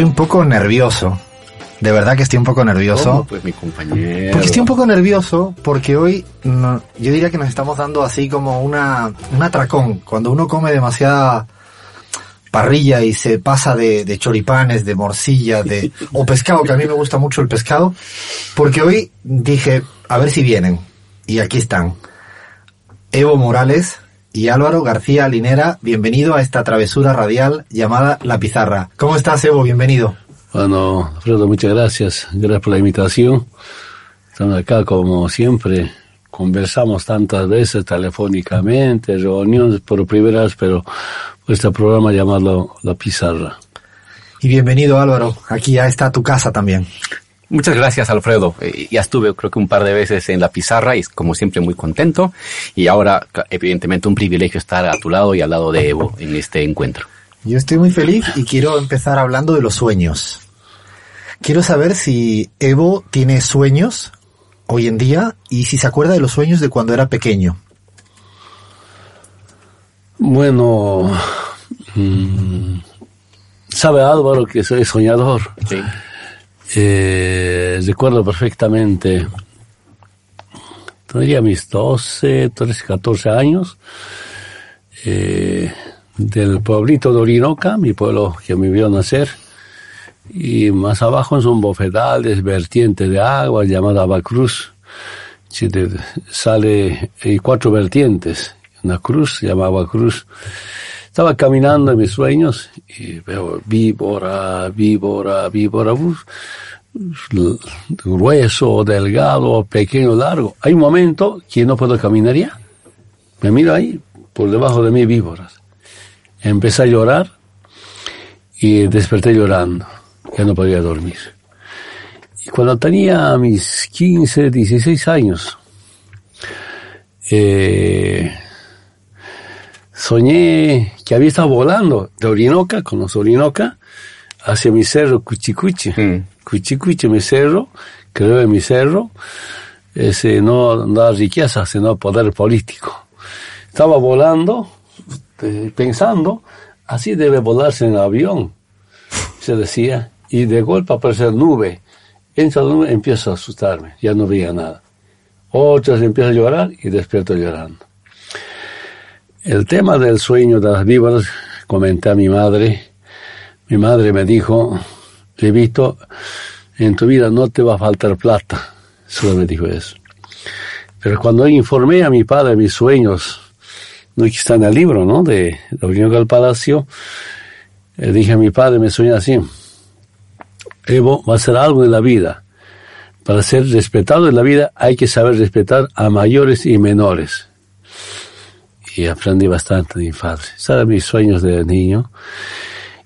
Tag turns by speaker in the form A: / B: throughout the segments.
A: Estoy un poco nervioso. De verdad que estoy un poco nervioso.
B: ¿Cómo? Pues mi compañero.
A: Porque estoy un poco nervioso porque hoy no- yo diría que nos estamos dando así como una, un atracón. Cuando uno come demasiada parrilla y se pasa de, de choripanes, de morcilla, de, o pescado, que a mí me gusta mucho el pescado. Porque hoy dije, a ver si vienen. Y aquí están. Evo Morales y Álvaro García Linera, bienvenido a esta travesura radial llamada La Pizarra. ¿Cómo estás, Evo? Bienvenido.
C: Bueno, Alfredo, muchas gracias. Gracias por la invitación. Estamos acá como siempre. Conversamos tantas veces telefónicamente, reuniones por primera vez, pero este programa llamado La Pizarra.
A: Y bienvenido, Álvaro. Aquí ya está tu casa también.
B: Muchas gracias, Alfredo. Eh, ya estuve, creo que un par de veces en la pizarra y como siempre muy contento. Y ahora, evidentemente, un privilegio estar a tu lado y al lado de Evo en este encuentro.
A: Yo estoy muy feliz y quiero empezar hablando de los sueños. Quiero saber si Evo tiene sueños hoy en día y si se acuerda de los sueños de cuando era pequeño.
C: Bueno, mm, sabe Álvaro que soy soñador.
B: Sí.
C: Eh, recuerdo perfectamente, tendría mis 12, 13, 14 años, eh, del pueblito de Orinoca, mi pueblo que me vio nacer, y más abajo es un bofedal de vertiente de agua llamada Abacruz. De- sale, hay cuatro vertientes, una cruz llamada Cruz. Estaba caminando en mis sueños y veo víbora, víbora, víbora, uf, grueso, delgado, pequeño, largo. Hay un momento que no puedo caminar ya. Me miro ahí, por debajo de mí víboras. Empecé a llorar y desperté llorando. Ya no podía dormir. Y cuando tenía mis 15, 16 años, eh, soñé que había estado volando de Orinoca, con los Orinoca, hacia mi cerro Cuchicuchi.
B: Mm.
C: Cuchicuchi, mi cerro, creo en mi cerro, ese no da riqueza, sino poder político. Estaba volando, eh, pensando, así debe volarse en avión, se decía, y de golpe aparece nube. Entra la nube, empiezo a asustarme, ya no veía nada. Otras empiezo a llorar y despierto llorando. El tema del sueño de las víboras, comenté a mi madre. Mi madre me dijo, Levito, en tu vida no te va a faltar plata. Solo me dijo eso. Pero cuando informé a mi padre mis sueños, no que está en el libro, ¿no? De la Orinoco del Palacio, dije a mi padre, me sueña así. Evo va a ser algo en la vida. Para ser respetado en la vida hay que saber respetar a mayores y menores. Y aprendí bastante de mi padre. Eran mis sueños de niño.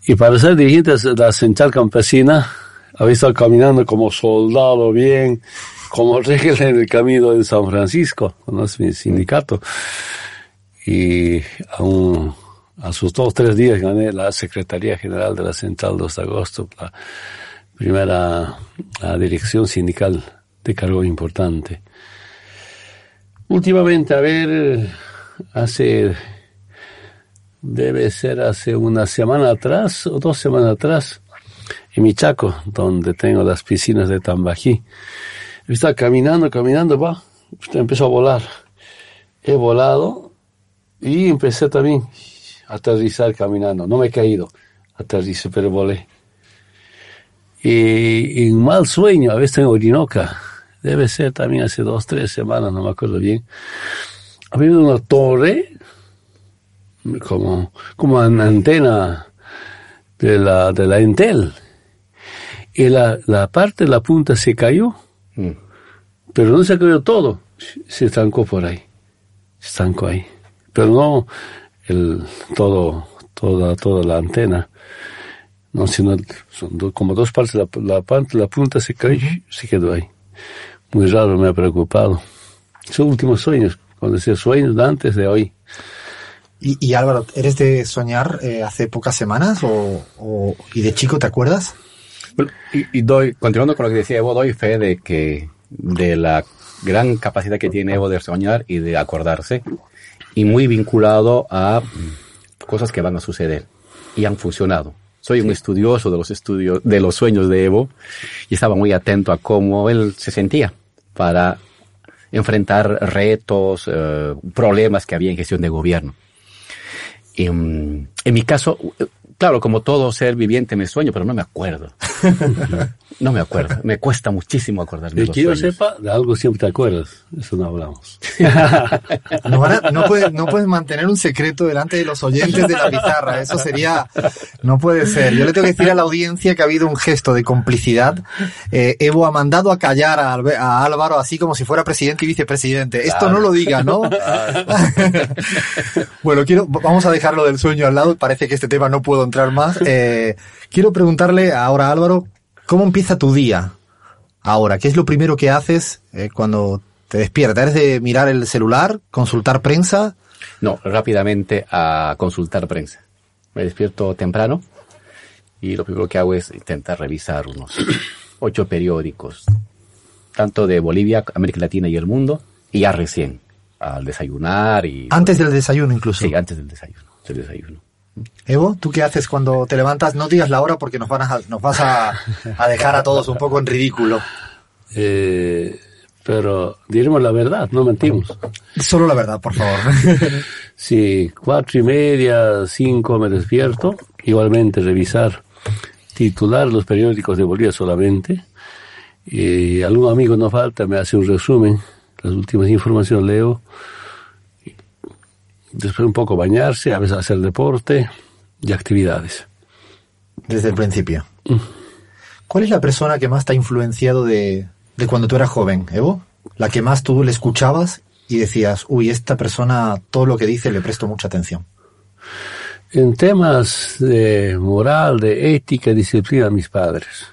C: Y para ser dirigente de la central campesina, había estado caminando como soldado bien, como regla en el camino de San Francisco, conoce mi sindicato. Y a, un- a sus dos tres días gané la Secretaría General de la Central 2 de agosto, la primera la dirección sindical de cargo importante. Últimamente, a ver, hace, debe ser hace una semana atrás o dos semanas atrás, en Michaco, donde tengo las piscinas de Tambají. Estaba caminando, caminando, va, empezó a volar. He volado y empecé también a aterrizar caminando. No me he caído, aterricé, pero volé. Y en mal sueño, a veces en Orinoca, debe ser también hace dos, tres semanas, no me acuerdo bien. Había una torre, como, como una antena de la, de la Entel. Y la, la parte de la punta se cayó,
B: Mm.
C: pero no se cayó todo, se estancó por ahí, se estancó ahí. Pero no el, todo, toda, toda la antena, no, sino son do- como dos partes, la, la parte, la punta se cayó, se quedó ahí. Muy raro, me ha preocupado. Son últimos sueños, cuando decía sueños de antes de hoy.
A: Y, y Álvaro, ¿eres de soñar eh, hace pocas semanas o, o- y de chico te acuerdas?
B: Bueno, y, y doy, continuando con lo que decía Evo, doy fe de que, de la gran capacidad que tiene Evo de soñar y de acordarse, y muy vinculado a cosas que van a suceder y han funcionado. soy un estudioso de los estudios, de los sueños de Evo, y estaba muy atento a cómo él se sentía para enfrentar retos, eh, problemas que había en gestión de gobierno. En mi caso, claro, como todo ser viviente me sueño, pero no me acuerdo. no me acuerdo. Me cuesta muchísimo acordarme.
C: De que yo sepa, de algo siempre te acuerdas. Eso no hablamos.
A: no, no, puedes, no puedes mantener un secreto delante de los oyentes de la pizarra. Eso sería, no puede ser. Yo le tengo que decir a la audiencia que ha habido un gesto de complicidad. Eh, Evo ha mandado a callar a, a, Álvaro así como si fuera presidente y vicepresidente. Esto no lo diga, ¿no? bueno, quiero, vamos a dejarlo del sueño al lado. Parece que este tema no puedo más. Eh, quiero preguntarle ahora Álvaro, ¿cómo empieza tu día? Ahora, ¿qué es lo primero que haces eh, cuando te despiertas? ¿Eres de mirar el celular, consultar prensa?
B: No, rápidamente a consultar prensa. Me despierto temprano y lo primero que hago es intentar revisar unos ocho periódicos, tanto de Bolivia, América Latina y el mundo, y ya recién, al desayunar y...
A: Antes del desayuno incluso.
B: Sí, antes del desayuno, del desayuno.
A: Evo, ¿tú qué haces cuando te levantas? No digas la hora porque nos, van a, nos vas a, dejar a todos un poco en ridículo.
C: Eh, pero diremos la verdad, no mentimos.
A: Solo la verdad, por favor.
C: sí, cuatro y media, cinco me despierto. Igualmente revisar, titular los periódicos de Bolivia solamente. Y algún amigo no falta, me hace un resumen, las últimas informaciones leo después un poco bañarse, a veces hacer deporte y actividades.
A: Desde el principio. Mm. ¿Cuál es la persona que más te ha influenciado de, de cuando tú eras joven, Evo? La que más tú le escuchabas y decías, uy, esta persona, todo lo que dice le presto mucha atención.
C: En temas de moral, de ética, disciplina, mis padres.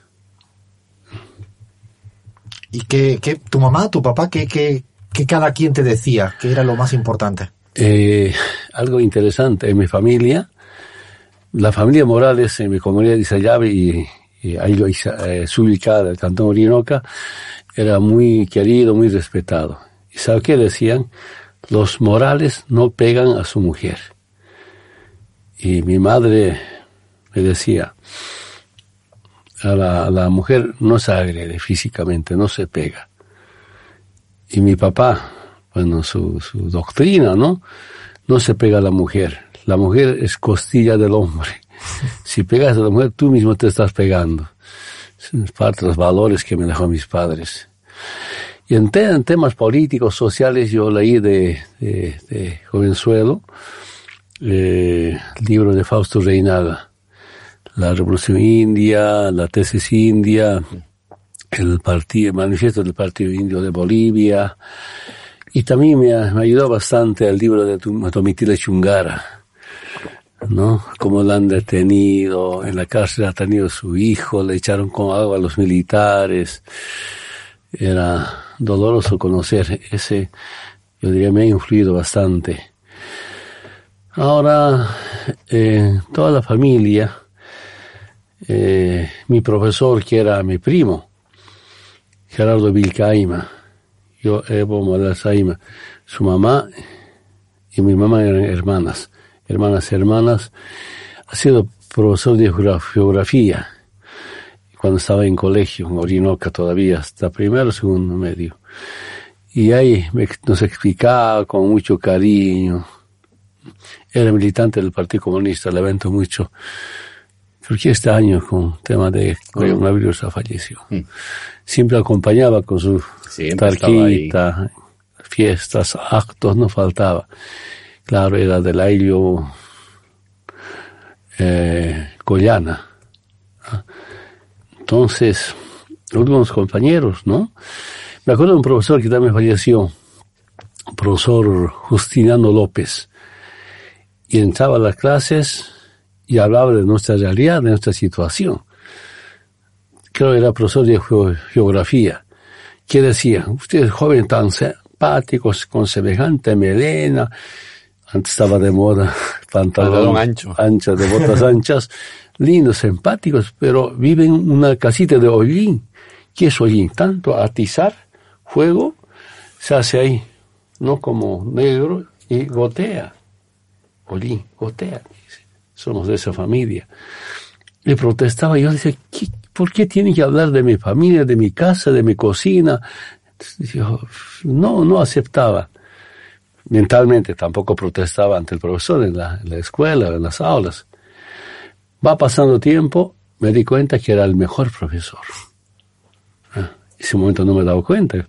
A: ¿Y qué, qué tu mamá, tu papá, qué, qué, qué cada quien te decía? ¿Qué era lo más importante?
C: Eh, algo interesante en mi familia, la familia Morales en mi comunidad de Isayave y, ahí lo eh, ubicada, el cantón Orinoca, era muy querido, muy respetado. ¿Y sabe qué decían? Los Morales no pegan a su mujer. Y mi madre me decía, a la, a la mujer no se agrede físicamente, no se pega. Y mi papá, bueno, su, su doctrina, ¿no? No se pega a la mujer. La mujer es costilla del hombre. Si pegas a la mujer, tú mismo te estás pegando. Es parte de los valores que me dejó mis padres. Y en, temas políticos, sociales, yo leí de, de, de Jovenzuelo eh, el libro de Fausto Reinaga, La Revolución India, la tesis india, el, partido, el manifiesto del Partido Indio de Bolivia, y también me, me ayudó bastante el libro de Tomitila Chungara, ¿no? Cómo lo han detenido, en la cárcel ha tenido su hijo, le echaron con agua a los militares. Era doloroso conocer ese, yo diría, me ha influido bastante. Ahora, eh, toda la familia, eh, mi profesor, que era mi primo, Gerardo Vilcaima, yo, Evo Saima, su mamá y mi mamá eran hermanas, hermanas, hermanas. Ha sido profesor de geografía cuando estaba en colegio, en Orinoca todavía, hasta primero, segundo medio. Y ahí nos explicaba con mucho cariño. Era militante del Partido Comunista, le evento mucho. Que este año con tema de coronavirus ha fallecido. Mm. Siempre acompañaba con su tarquita, fiestas, actos, no faltaba. Claro, era del aire eh, Collana. Entonces, algunos compañeros, ¿no? Me acuerdo de un profesor que también falleció, profesor Justiniano López, y entraba a las clases y hablaba de nuestra realidad, de nuestra situación. Creo que era profesor de geografía que decía, usted es joven tan simpático, con semejante melena, antes estaba de moda, pantalón ancho. ancho, de botas anchas, lindos, simpáticos, pero viven en una casita de hollín. ¿Qué es hollín? Tanto atizar fuego se hace ahí, no como negro, y gotea. Hollín, gotea. Somos de esa familia. le protestaba. Yo decía, ¿por qué tiene que hablar de mi familia, de mi casa, de mi cocina? Yo, no, no aceptaba. Mentalmente tampoco protestaba ante el profesor en la, en la escuela, en las aulas. Va pasando tiempo, me di cuenta que era el mejor profesor. Ah, ese momento no me he dado cuenta.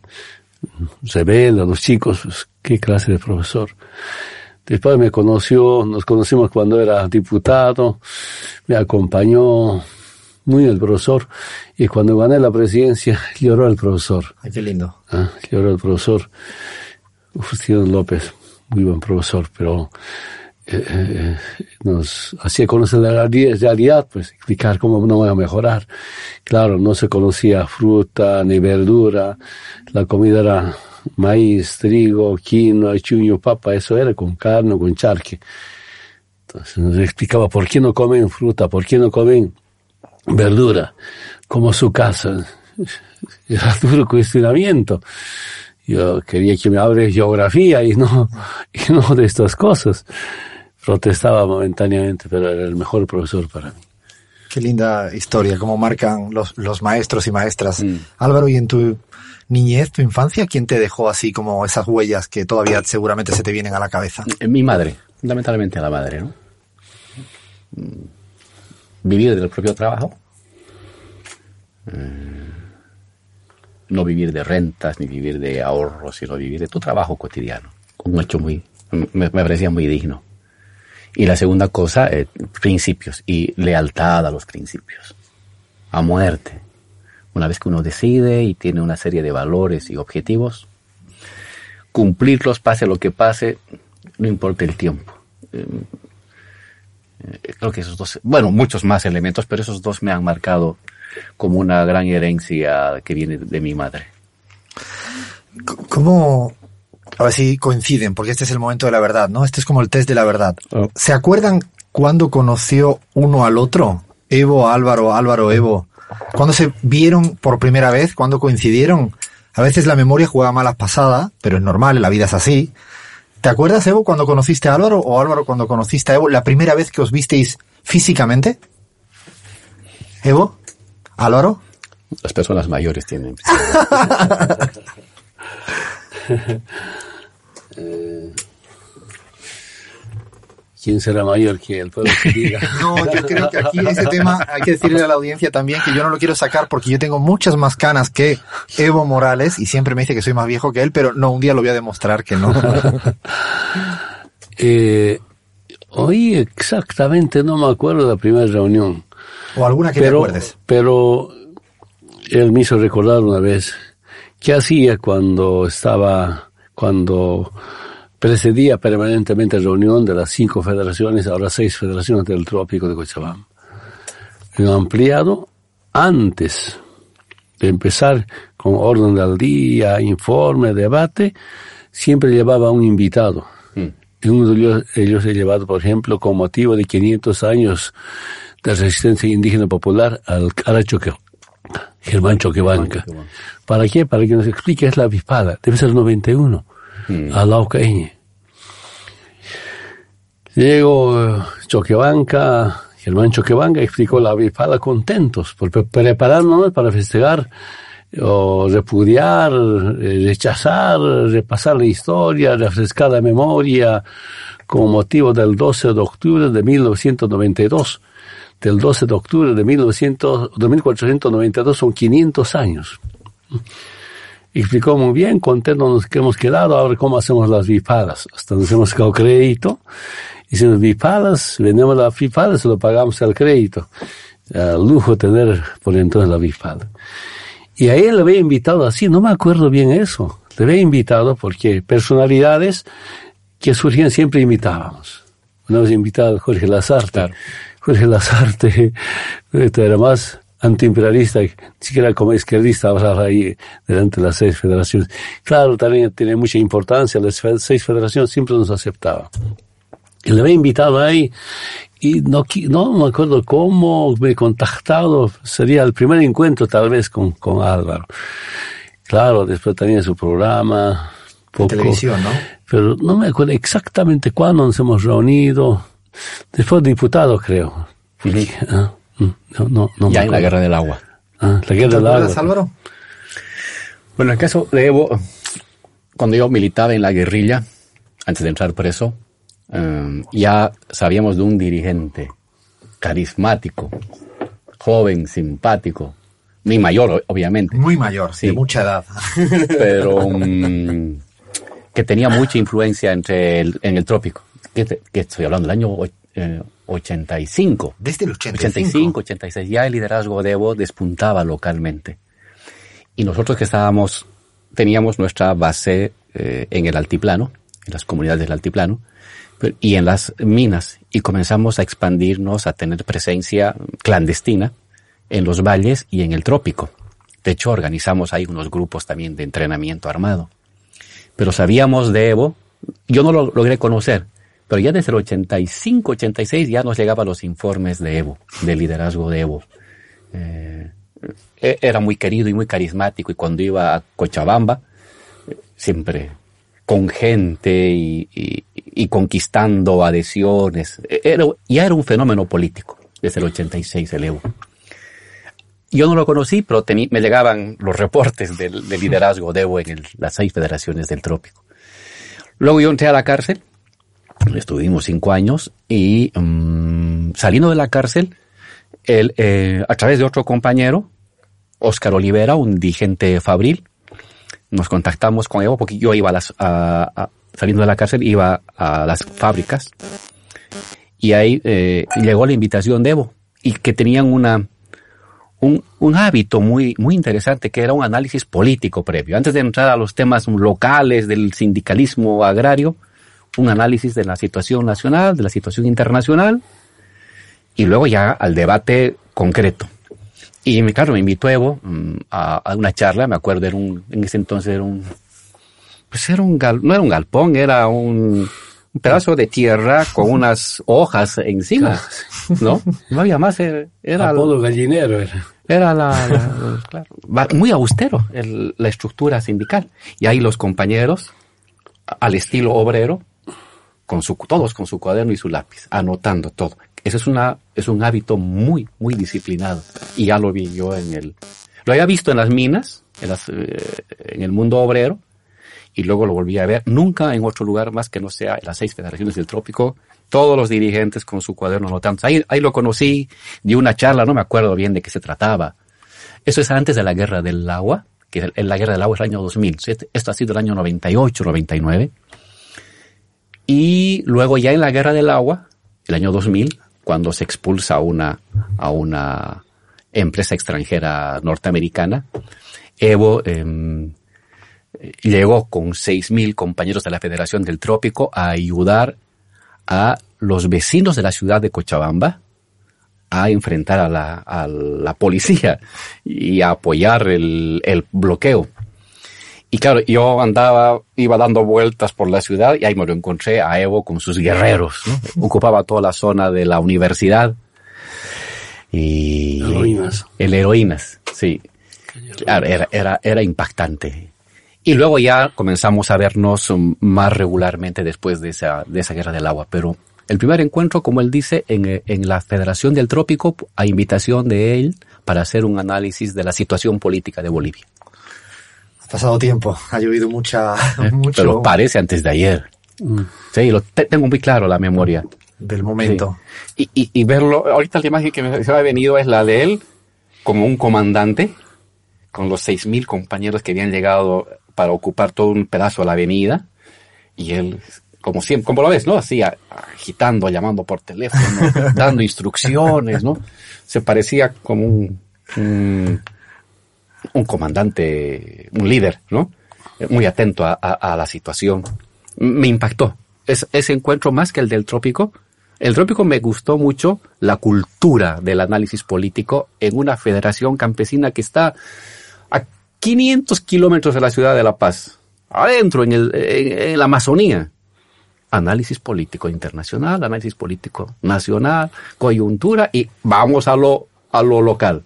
C: Se ve a los chicos, pues, qué clase de profesor. Después me conoció, nos conocimos cuando era diputado, me acompañó muy el profesor y cuando gané la presidencia lloró el profesor.
A: Ay, qué lindo.
C: Ah, lloró el profesor. Faustino López, muy buen profesor, pero eh, eh, nos hacía conocer la realidad, pues explicar cómo no voy a mejorar. Claro, no se conocía fruta ni verdura, la comida era maíz, trigo, quinoa, chuño, papa, eso era con carne, con charque. Entonces nos explicaba por qué no comen fruta, por qué no comen verdura, como su casa. Era duro cuestionamiento. Yo quería que me hable geografía y no, y no de estas cosas. Protestaba momentáneamente, pero era el mejor profesor para mí.
A: Qué linda historia, cómo marcan los, los maestros y maestras. Mm. Álvaro, ¿y en tu niñez, tu infancia, quién te dejó así como esas huellas que todavía seguramente se te vienen a la cabeza?
B: Mi madre, fundamentalmente la madre, ¿no? Vivir del propio trabajo. Eh, no vivir de rentas ni vivir de ahorros, sino vivir de tu trabajo cotidiano. Un hecho muy, me, parecía muy digno. Y la segunda cosa, eh, principios y lealtad a los principios. A muerte. Una vez que uno decide y tiene una serie de valores y objetivos, cumplirlos, pase lo que pase, no importa el tiempo. Eh, eh, creo que esos dos, bueno, muchos más elementos, pero esos dos me han marcado como una gran herencia que viene de mi madre.
A: ¿Cómo, a ver si coinciden, porque este es el momento de la verdad, ¿no? Este es como el test de la verdad. Oh. ¿Se acuerdan cuándo conoció uno al otro? Evo, Álvaro, Álvaro, Evo. ¿Cuándo se vieron por primera vez? ¿Cuándo coincidieron? A veces la memoria juega malas pasadas, pero es normal, la vida es así. ¿Te acuerdas, Evo, cuando conociste a Álvaro o Álvaro cuando conociste a Evo, la primera vez que os visteis físicamente? ¿Evo? ¿Álvaro?
B: Las personas mayores tienen.
C: ¿Quién será mayor que el pueblo que diga?
A: No, yo creo que aquí ese tema hay que decirle a la audiencia también que yo no lo quiero sacar porque yo tengo muchas más canas que Evo Morales y siempre me dice que soy más viejo que él, pero no, un día lo voy a demostrar que no.
C: eh, hoy exactamente no me acuerdo de la primera reunión.
A: O alguna que
C: pero,
A: te acuerdes.
C: Pero él me hizo recordar una vez qué hacía cuando estaba, cuando precedía permanentemente la reunión de las cinco federaciones, ahora seis federaciones del trópico de Cochabamba. En ampliado, antes de empezar con orden del día, informe, debate, siempre llevaba un invitado. Mm. Y uno de ellos, ellos he llevado, por ejemplo, con motivo de 500 años de resistencia indígena popular al Arachoque, Germán Choquebanca. ¿Para qué? Para que nos explique, es la avispada, debe ser el 91 mm. a Laucaeñe. Llegó Choquebanca, Germán Choquebanca explicó la avispada contentos, por prepararnos para festejar o repudiar, eh, rechazar, repasar la historia, refrescar la memoria con motivo del 12 de octubre de 1992. Del 12 de octubre de 1900, 1492 son 500 años explicó muy bien, nos que hemos quedado, ahora cómo hacemos las bipadas. Hasta nos hemos quedado crédito, hicimos bipadas, vendemos las bipadas, se lo pagamos al crédito. al lujo tener por entonces la bipada. Y a él le había invitado así, no me acuerdo bien eso. Le había invitado porque personalidades que surgían siempre invitábamos. Una vez invitado a Jorge Lazarte. Jorge Lazarte, esto era más antiimperialista, ni siquiera como izquierdista hablar ahí delante de las seis federaciones. Claro, también tiene mucha importancia, las seis federaciones siempre nos aceptaban. Y le había invitado ahí y no, no me acuerdo cómo me he contactado, sería el primer encuentro tal vez con, con Álvaro. Claro, después tenía su programa.
A: Poco, televisión, ¿no?
C: Pero no me acuerdo exactamente cuándo nos hemos reunido. Después diputado, creo. Mm, No, no, no me
B: ya en la guerra del agua.
C: Ah, la
A: ¿Te
C: guerra del agua.
A: Álvaro?
B: Bueno, en el caso de Evo, cuando yo militaba en la guerrilla, antes de entrar preso, eh, ya sabíamos de un dirigente carismático, joven, simpático, ni mayor, obviamente,
A: Muy mayor,
B: Sí.
A: de mucha edad.
B: pero mm, que tenía mucha influencia entre el, en el trópico. ¿Qué, te- qué estoy hablando? Del año eh, 85.
A: Desde el 85.
B: 85, 86, ya el liderazgo de Evo despuntaba localmente. Y nosotros que estábamos, teníamos nuestra base eh, en el altiplano, en las comunidades del altiplano, y en las minas, y comenzamos a expandirnos, a tener presencia clandestina en los valles y en el trópico. De hecho, organizamos ahí unos grupos también de entrenamiento armado. Pero sabíamos de Evo, yo no lo logré conocer, pero ya desde el 85, 86 ya nos llegaban los informes de Evo, del liderazgo de Evo. Eh, e- era muy querido y muy carismático y cuando iba a Cochabamba, siempre con gente y, conquistando adhesiones. E- Era, ya era un fenómeno político desde el 86 el Evo. Yo no lo conocí, pero tení- me llegaban los reportes del, del liderazgo de Evo en el- las seis federaciones del trópico. Luego yo entré a la cárcel, estuvimos cinco años y mm, saliendo de la cárcel, él, eh, a través de otro compañero, Óscar Olivera, un dirigente fabril, nos contactamos con Evo porque yo iba a las, a- a- saliendo de la cárcel, iba a las fábricas y ahí eh, llegó la invitación de Evo y que tenían una, un, un hábito muy, muy interesante que era un análisis político previo. Antes de entrar a los temas locales del sindicalismo agrario, un análisis de la situación nacional, de la situación internacional y luego ya al debate concreto. Y me- claro, me invitó Evo mm, a, a una charla, me acuerdo, era un, en ese entonces era un, pues era un gal, no era un galpón, era un, un pedazo de tierra con unas hojas encima, ¿no? No había más, eh, era,
C: Apolo gallinero era.
B: era la, la- claro, muy austero el- la estructura sindical. Y ahí los compañeros, al estilo obrero, con su, todos con su cuaderno y su lápiz, anotando todo. Ese es una, es un hábito muy, muy disciplinado. Y ya lo vi yo en el, lo había visto en las minas, en las, eh, en el mundo obrero, y luego lo volví a ver, nunca en otro lugar más que no sea en las seis federaciones del trópico, todos los dirigentes con su cuaderno anotando. Ahí, ahí lo conocí, di una charla, no me acuerdo bien de qué se trataba. Eso es antes de la guerra del agua, que en la guerra del agua es el año 2000. Este- Esto ha sido el año 98, 99. Y luego ya en la guerra del agua, el año 2000, cuando se expulsa a una, a una empresa extranjera norteamericana, Evo em, llegó con 6.000 compañeros de la Federación del Trópico a ayudar a los vecinos de la ciudad de Cochabamba a enfrentar a la, a la policía y a apoyar el, el bloqueo. Y claro, yo andaba, iba dando vueltas por la ciudad y ahí me lo encontré a Evo con sus guerreros. ¿no? Ocupaba toda la zona de la universidad. Y
C: Heroínas.
B: El heroínas, sí. Claro, era, era, era impactante. Y luego ya comenzamos a vernos más regularmente después de esa, de esa guerra del agua. Pero el primer encuentro, como él dice, en, en la Federación del Trópico, a invitación de él para hacer un análisis de la situación política de Bolivia.
A: Ha pasado tiempo, ha llovido mucha, mucho
B: Pero parece antes de ayer.
C: Mm.
B: Sí, lo te- tengo muy claro la memoria.
A: del momento.
B: Y, y, y verlo, ahorita la imagen que me, se me ha venido es la de él como un comandante, con los seis mil compañeros que habían llegado para ocupar todo un pedazo de la avenida, y él, como siempre, como lo ves, ¿no? Así, agitando, llamando por teléfono, dando instrucciones, ¿no? Se parecía como un, un, un comandante, un líder, ¿no? Muy atento a, la situación. Me impactó. Es, ese encuentro más que el del trópico. El trópico me gustó mucho la cultura del análisis político en una federación campesina que está a 500 kilómetros de la ciudad de La Paz, adentro, en, el, en la Amazonía. Análisis político internacional, análisis político nacional, coyuntura y vamos a lo, a lo local.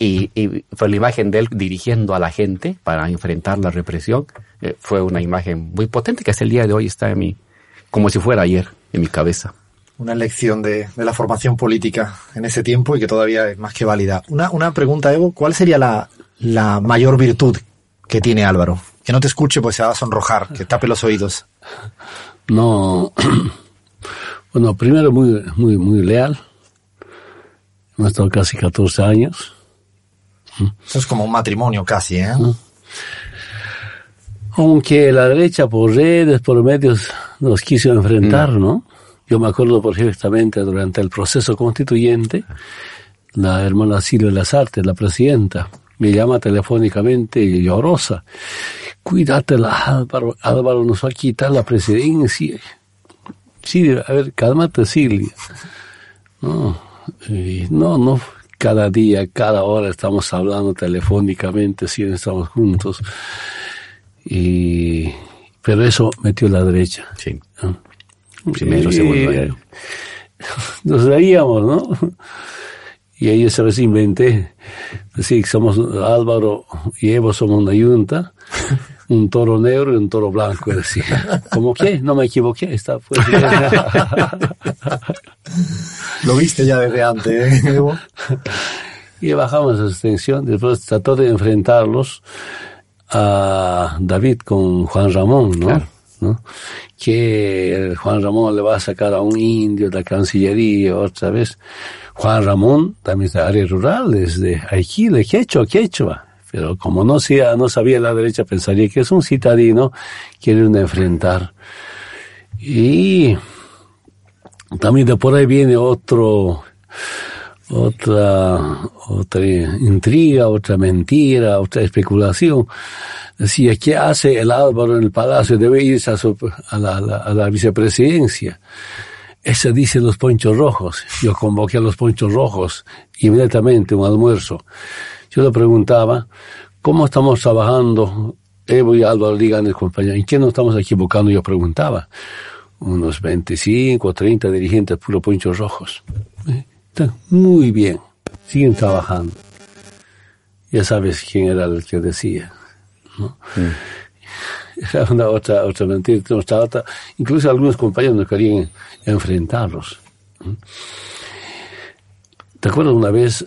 B: Y, y fue la imagen de él dirigiendo a la gente para enfrentar la represión. eh, fue una imagen muy potente que hasta el día de hoy está en mi, como si fuera ayer, en mi cabeza.
A: una lección de, de, la formación política en ese tiempo y que todavía es más que válida. Una, una pregunta, Evo, ¿cuál sería la, la mayor virtud que tiene Álvaro? Que no te escuche pues se va a sonrojar, que tape los oídos.
C: No, bueno, primero muy, muy, muy leal. Hemos estado casi 14 años.
A: Eso es como un matrimonio casi, ¿eh?
C: Aunque la derecha por redes, por medios, nos quiso enfrentar, ¿no? Yo me acuerdo perfectamente durante el proceso constituyente, la hermana Silvia Lazarte, la presidenta, me llama telefónicamente llorosa. Cuídate, Álvaro, Álvaro nos va a quitar la presidencia. Sí, a ver, cálmate, Silvia. No, no, no, cada día, cada hora estamos hablando telefónicamente, si estamos juntos. Y, pero eso metió la derecha.
B: Sí.
C: ¿no?
B: Primero, segundo año.
C: Nos reíamos, ¿no? Y ahí se les inventé. Decir, somos Álvaro y Evo somos una yunta, un toro negro y un toro blanco, decía. ¿Cómo qué? No me equivoqué, está pues.
A: Lo viste ya desde antes, ¿eh,
C: y bajamos esa extensión, después trató de enfrentarlos a David con Juan Ramón, ¿no?
B: Claro.
C: ¿no? Que Juan Ramón le va a sacar a un indio de la Cancillería otra vez. Juan Ramón también de área rural, es de aquí, de Quechua, Quechua. Pero como no, sea, no sabía la derecha, pensaría que es un citadino, quieren enfrentar. Y también de por ahí viene otro, otra, otra intriga, otra mentira, otra especulación. Decía, ¿qué hace el Álvaro en el palacio? Debe irse a, la, a la vicepresidencia. Ese dice los ponchos rojos. Yo convoqué a los ponchos rojos inmediatamente un almuerzo. Yo le preguntaba, ¿cómo estamos trabajando? Evo y Álvaro digan el compañero, ¿en qué nos estamos equivocando? Yo preguntaba. Unos 25 o 30 dirigentes puro ponchos rojos. Están muy bien. Siguen trabajando. Ya sabes quién era el que decía. ¿no? Mm. Era una otra, otra mentira. Otra, otra. Incluso algunos compañeros no querían enfrentarlos. ¿Te acuerdas una vez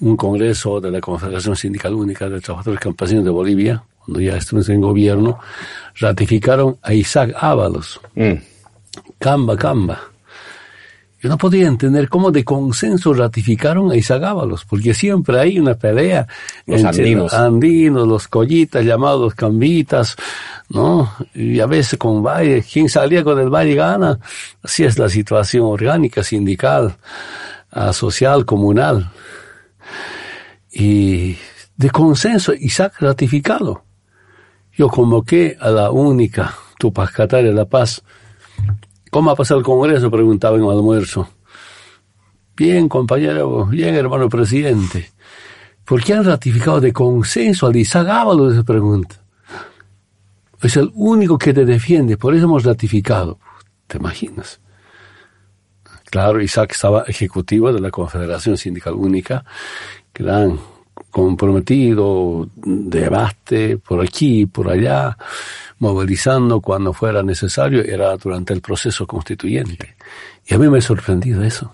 C: un congreso de la Confederación Sindical Única de Trabajadores Campesinos de Bolivia, cuando ya estuvimos en gobierno, ratificaron a Isaac Ábalos?
B: Mm.
C: Camba, Camba. Yo no podía entender cómo de consenso ratificaron a Isaac Ábalos, porque siempre hay una pelea
B: los
C: entre
B: andinos.
C: los andinos, los collitas llamados cambitas, ¿no? Y a veces con Valle, quien salía con el Valle gana. Así es la situación orgánica, sindical, uh, social, comunal. Y de consenso, Isaac ratificado. Yo convoqué a la única Tupac Katari de La Paz, ¿Cómo ha pasado el Congreso? Preguntaba en el almuerzo. Bien, compañero, bien, hermano presidente. ¿Por qué han ratificado de consenso al Isaac Ábalos? Se pregunta. Es el único que te defiende, por eso hemos ratificado. ¿Te imaginas? Claro, Isaac estaba ejecutivo de la Confederación Sindical Única, gran comprometido, debate por aquí, por allá, movilizando cuando fuera necesario, era durante el proceso constituyente. Y a mí me ha sorprendido eso.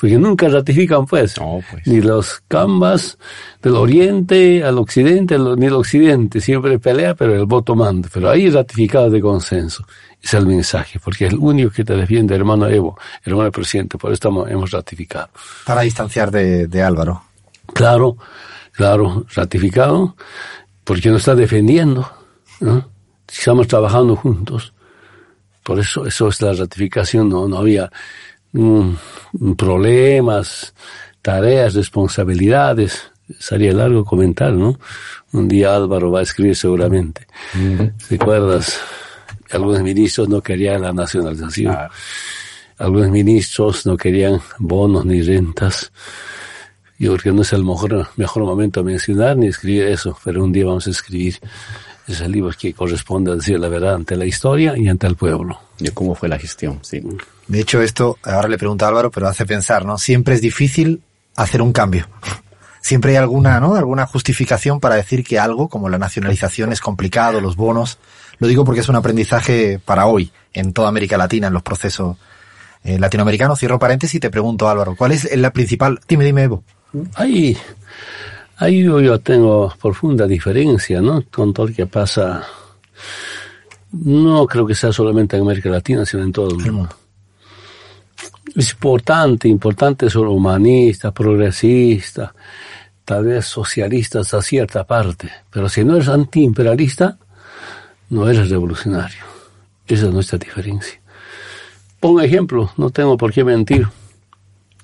C: Porque nunca ratifican, pues,
B: No, pues.
C: ni los cambas del oriente al occidente, ni el occidente. Siempre pelea, pero el voto manda. Pero ahí ratificado de consenso. Es el mensaje, porque es el único que te defiende, hermano Evo, hermano presidente. Por eso estamos, hemos ratificado.
A: Para distanciar de, de Álvaro.
C: Claro, claro, ratificado, porque nos está defendiendo, ¿no? Estamos trabajando juntos. Por eso, eso es la ratificación, no, no había um, problemas, tareas, responsabilidades. Sería largo comentar, ¿no? Un día Álvaro va a escribir seguramente. Uh -huh. ¿Recuerdas? Algunos ministros no querían la nacionalización. Ah. Algunos ministros no querían bonos ni rentas. Yo creo que no es el mejor, mejor momento mencionar ni escribir eso, pero un día vamos a escribir ese libro que corresponde a decir la verdad ante la historia y ante el pueblo.
B: De cómo fue la gestión, sí.
A: De hecho, esto, ahora le pregunto a Álvaro, pero hace pensar, ¿no? Siempre es difícil hacer un cambio. Siempre hay alguna, ¿no? Alguna justificación para decir que algo, como la nacionalización, es complicado, los bonos. Lo digo porque es un aprendizaje para hoy, en toda América Latina, en los procesos eh, latinoamericano. Cierro paréntesis y te pregunto, Álvaro, ¿cuál es la principal? Dime, dime, Evo.
C: Ahí, ahí yo, tengo profunda diferencia, ¿no? Con todo lo que pasa. No creo que sea solamente en América Latina, sino en todo el mundo. Es importante, importante ser humanista, progresista, tal vez socialistas a cierta parte, pero si no eres antiimperialista, no eres revolucionario. Esa es nuestra diferencia. Pongo ejemplo, no tengo por qué mentir.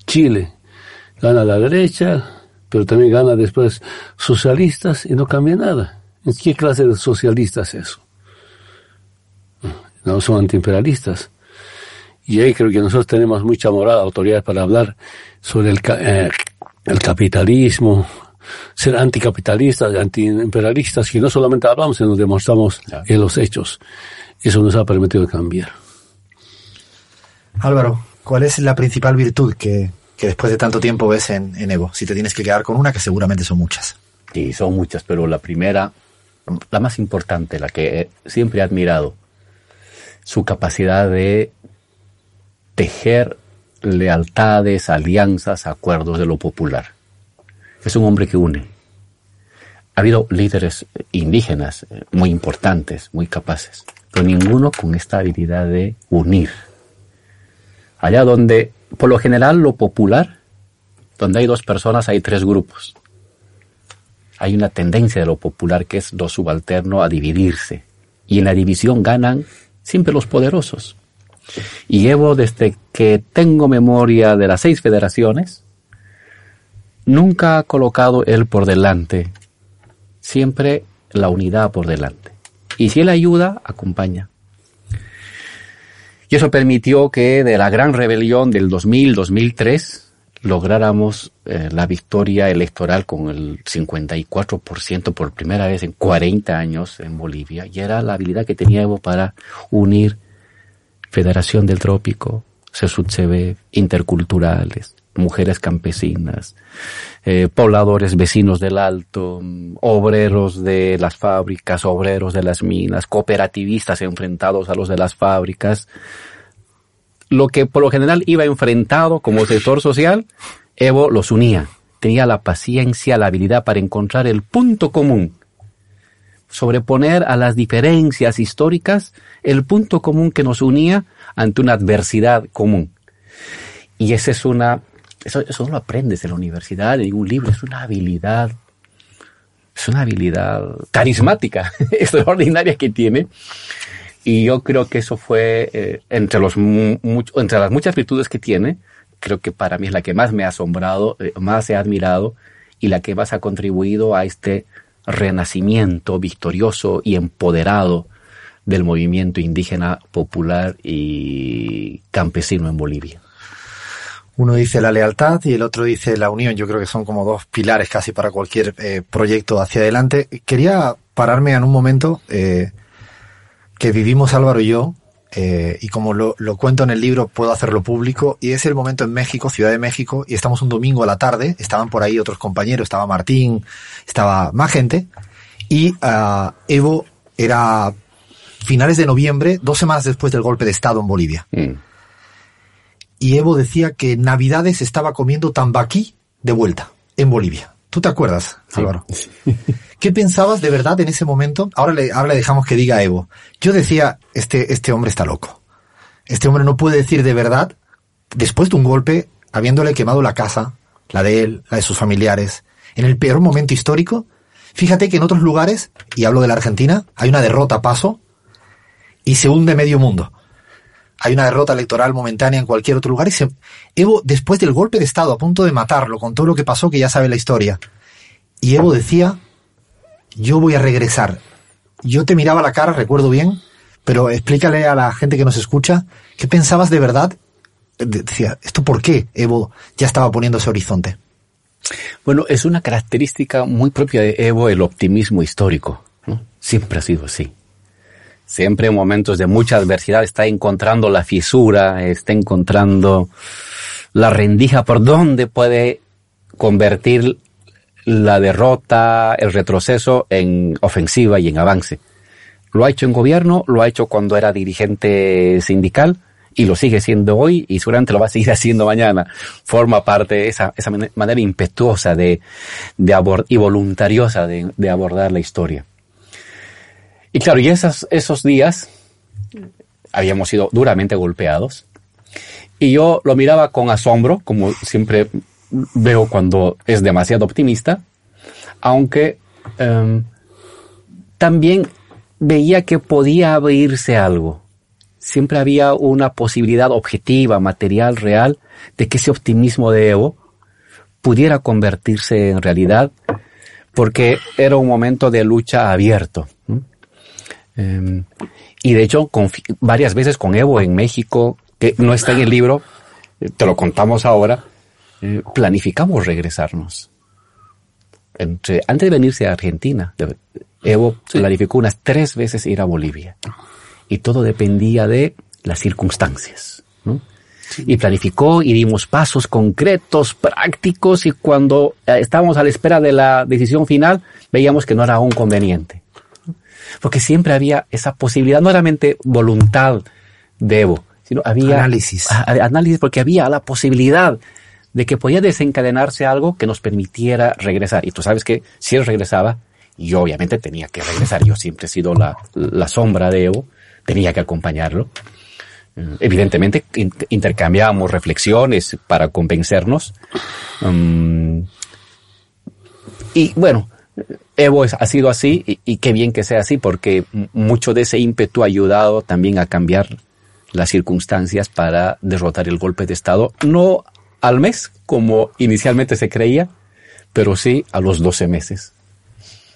C: Chile gana la derecha, pero también gana después socialistas y no cambia nada. ¿En qué clase de socialistas es eso? No son antiimperialistas. Y ahí creo que nosotros tenemos mucha moral, autoridad para hablar sobre el, eh, el capitalismo, ser anticapitalistas, antiimperialistas, que no solamente hablamos, sino demostramos en los hechos. Eso nos ha permitido cambiar.
A: Álvaro, ¿cuál es la principal virtud que, que después de tanto tiempo ves en, en, Evo? Si te tienes que quedar con una, que seguramente son muchas.
B: Sí, son muchas, pero la primera, la más importante, la que siempre he admirado, su capacidad de tejer lealtades, alianzas, acuerdos de lo popular. Es un hombre que une. Ha habido líderes indígenas eh, muy importantes, muy capaces, pero ninguno con esta habilidad de unir. Allá donde, por lo general, lo popular, donde hay dos personas, hay tres grupos. Hay una tendencia de lo popular que es lo subalterno a dividirse. Y en la división ganan siempre los poderosos. Y Evo, desde que tengo memoria de las seis federaciones, nunca ha colocado él por delante, siempre la unidad por delante. Y si él ayuda, acompaña. Y eso permitió que de la gran rebelión del 2000-2003 lográramos eh, la victoria electoral con el 54% por primera vez en 40 años en Bolivia. Y era la habilidad que tenía Evo para unir Federación del Trópico, CESUTCB, interculturales, mujeres campesinas, eh, pobladores vecinos del Alto, obreros de las fábricas, obreros de las minas, cooperativistas enfrentados a los de las fábricas. Lo que por lo general iba enfrentado como sector social, Evo los unía. Tenía la paciencia, la habilidad para encontrar el punto común sobreponer a las diferencias históricas el punto común que nos unía ante una adversidad común. Y esa es una, eso, eso no lo aprendes en la universidad, en ningún libro, es una habilidad, es una habilidad carismática, extraordinaria que tiene. Y yo creo que eso fue, eh, entre, los, entre las muchas virtudes que tiene, creo que para mí es la que más me ha asombrado, eh, más he admirado y la que más ha contribuido a este renacimiento victorioso y empoderado del movimiento indígena popular y campesino en Bolivia.
A: Uno dice la lealtad y el otro dice la unión. Yo creo que son como dos pilares casi para cualquier eh, proyecto hacia adelante. Quería pararme en un momento eh, que vivimos Álvaro y yo, eh, y como lo, lo, cuento en el libro, puedo hacerlo público, y es el momento en México, Ciudad de México, y estamos un domingo a la tarde, estaban por ahí otros compañeros, estaba Martín, estaba más gente, y uh, Evo era finales de noviembre, dos semanas después del golpe de Estado en Bolivia. Mm. Y Evo decía que Navidades estaba comiendo tambaquí de vuelta, en Bolivia. ¿Tú te acuerdas, Álvaro? ¿Qué pensabas de verdad en ese momento? Ahora le, ahora le dejamos que diga Evo. Yo decía, este, este hombre está loco. Este hombre no puede decir de verdad, después de un golpe, habiéndole quemado la casa, la de él, la de sus familiares, en el peor momento histórico. Fíjate que en otros lugares, y hablo de la Argentina, hay una derrota a paso y se hunde medio mundo. Hay una derrota electoral momentánea en cualquier otro lugar y Evo, después del golpe de Estado, a punto de matarlo, con todo lo que pasó, que ya sabe la historia, y Evo decía, yo voy a regresar. Yo te miraba la cara, recuerdo bien, pero explícale a la gente que nos escucha, ¿qué pensabas de verdad? Decía, ¿esto por qué Evo ya estaba poniendo ese horizonte?
B: Bueno, es una característica muy propia de Evo el optimismo histórico. Siempre ha sido así siempre en momentos de mucha adversidad está encontrando la fisura, está encontrando la rendija por donde puede convertir la derrota, el retroceso en ofensiva y en avance. Lo ha hecho en gobierno, lo ha hecho cuando era dirigente sindical y lo sigue siendo hoy y seguramente lo va a seguir haciendo mañana. Forma parte de esa, esa manera impetuosa de, y voluntariosa de, abordar la historia. Y claro, y esos, días habíamos sido duramente golpeados y yo lo miraba con asombro, como siempre veo cuando es demasiado optimista, aunque um, también veía que podía abrirse algo. Siempre había una posibilidad objetiva, material, real, de que ese optimismo de Evo pudiera convertirse en realidad, porque era un momento de lucha abierto. Um, y de hecho, varias veces con Evo en México, que no está en el libro, te lo contamos ahora, eh, planificamos regresarnos. Entre, antes de venirse a Argentina, Evo planificó unas tres veces ir a Bolivia. Y todo dependía de las circunstancias. Y planificó y dimos pasos concretos, prácticos, y cuando eh, estábamos a la espera de la decisión final, veíamos que no era aún conveniente. Porque siempre había esa posibilidad, no solamente voluntad de Evo, sino había
A: análisis.
B: análisis porque había la posibilidad de que podía desencadenarse algo que nos permitiera regresar. Y tú sabes que si él regresaba, yo obviamente tenía que regresar. Yo siempre he sido la, la sombra de Evo, tenía que acompañarlo. Eh, evidentemente intercambiábamos reflexiones para convencernos. Mm, y bueno, Evo ha sido así y, y, qué bien que sea así porque mucho de ese ímpetu ha ayudado también a cambiar las circunstancias para derrotar el golpe de Estado, no al mes, como inicialmente se creía, pero sí a los 12 meses.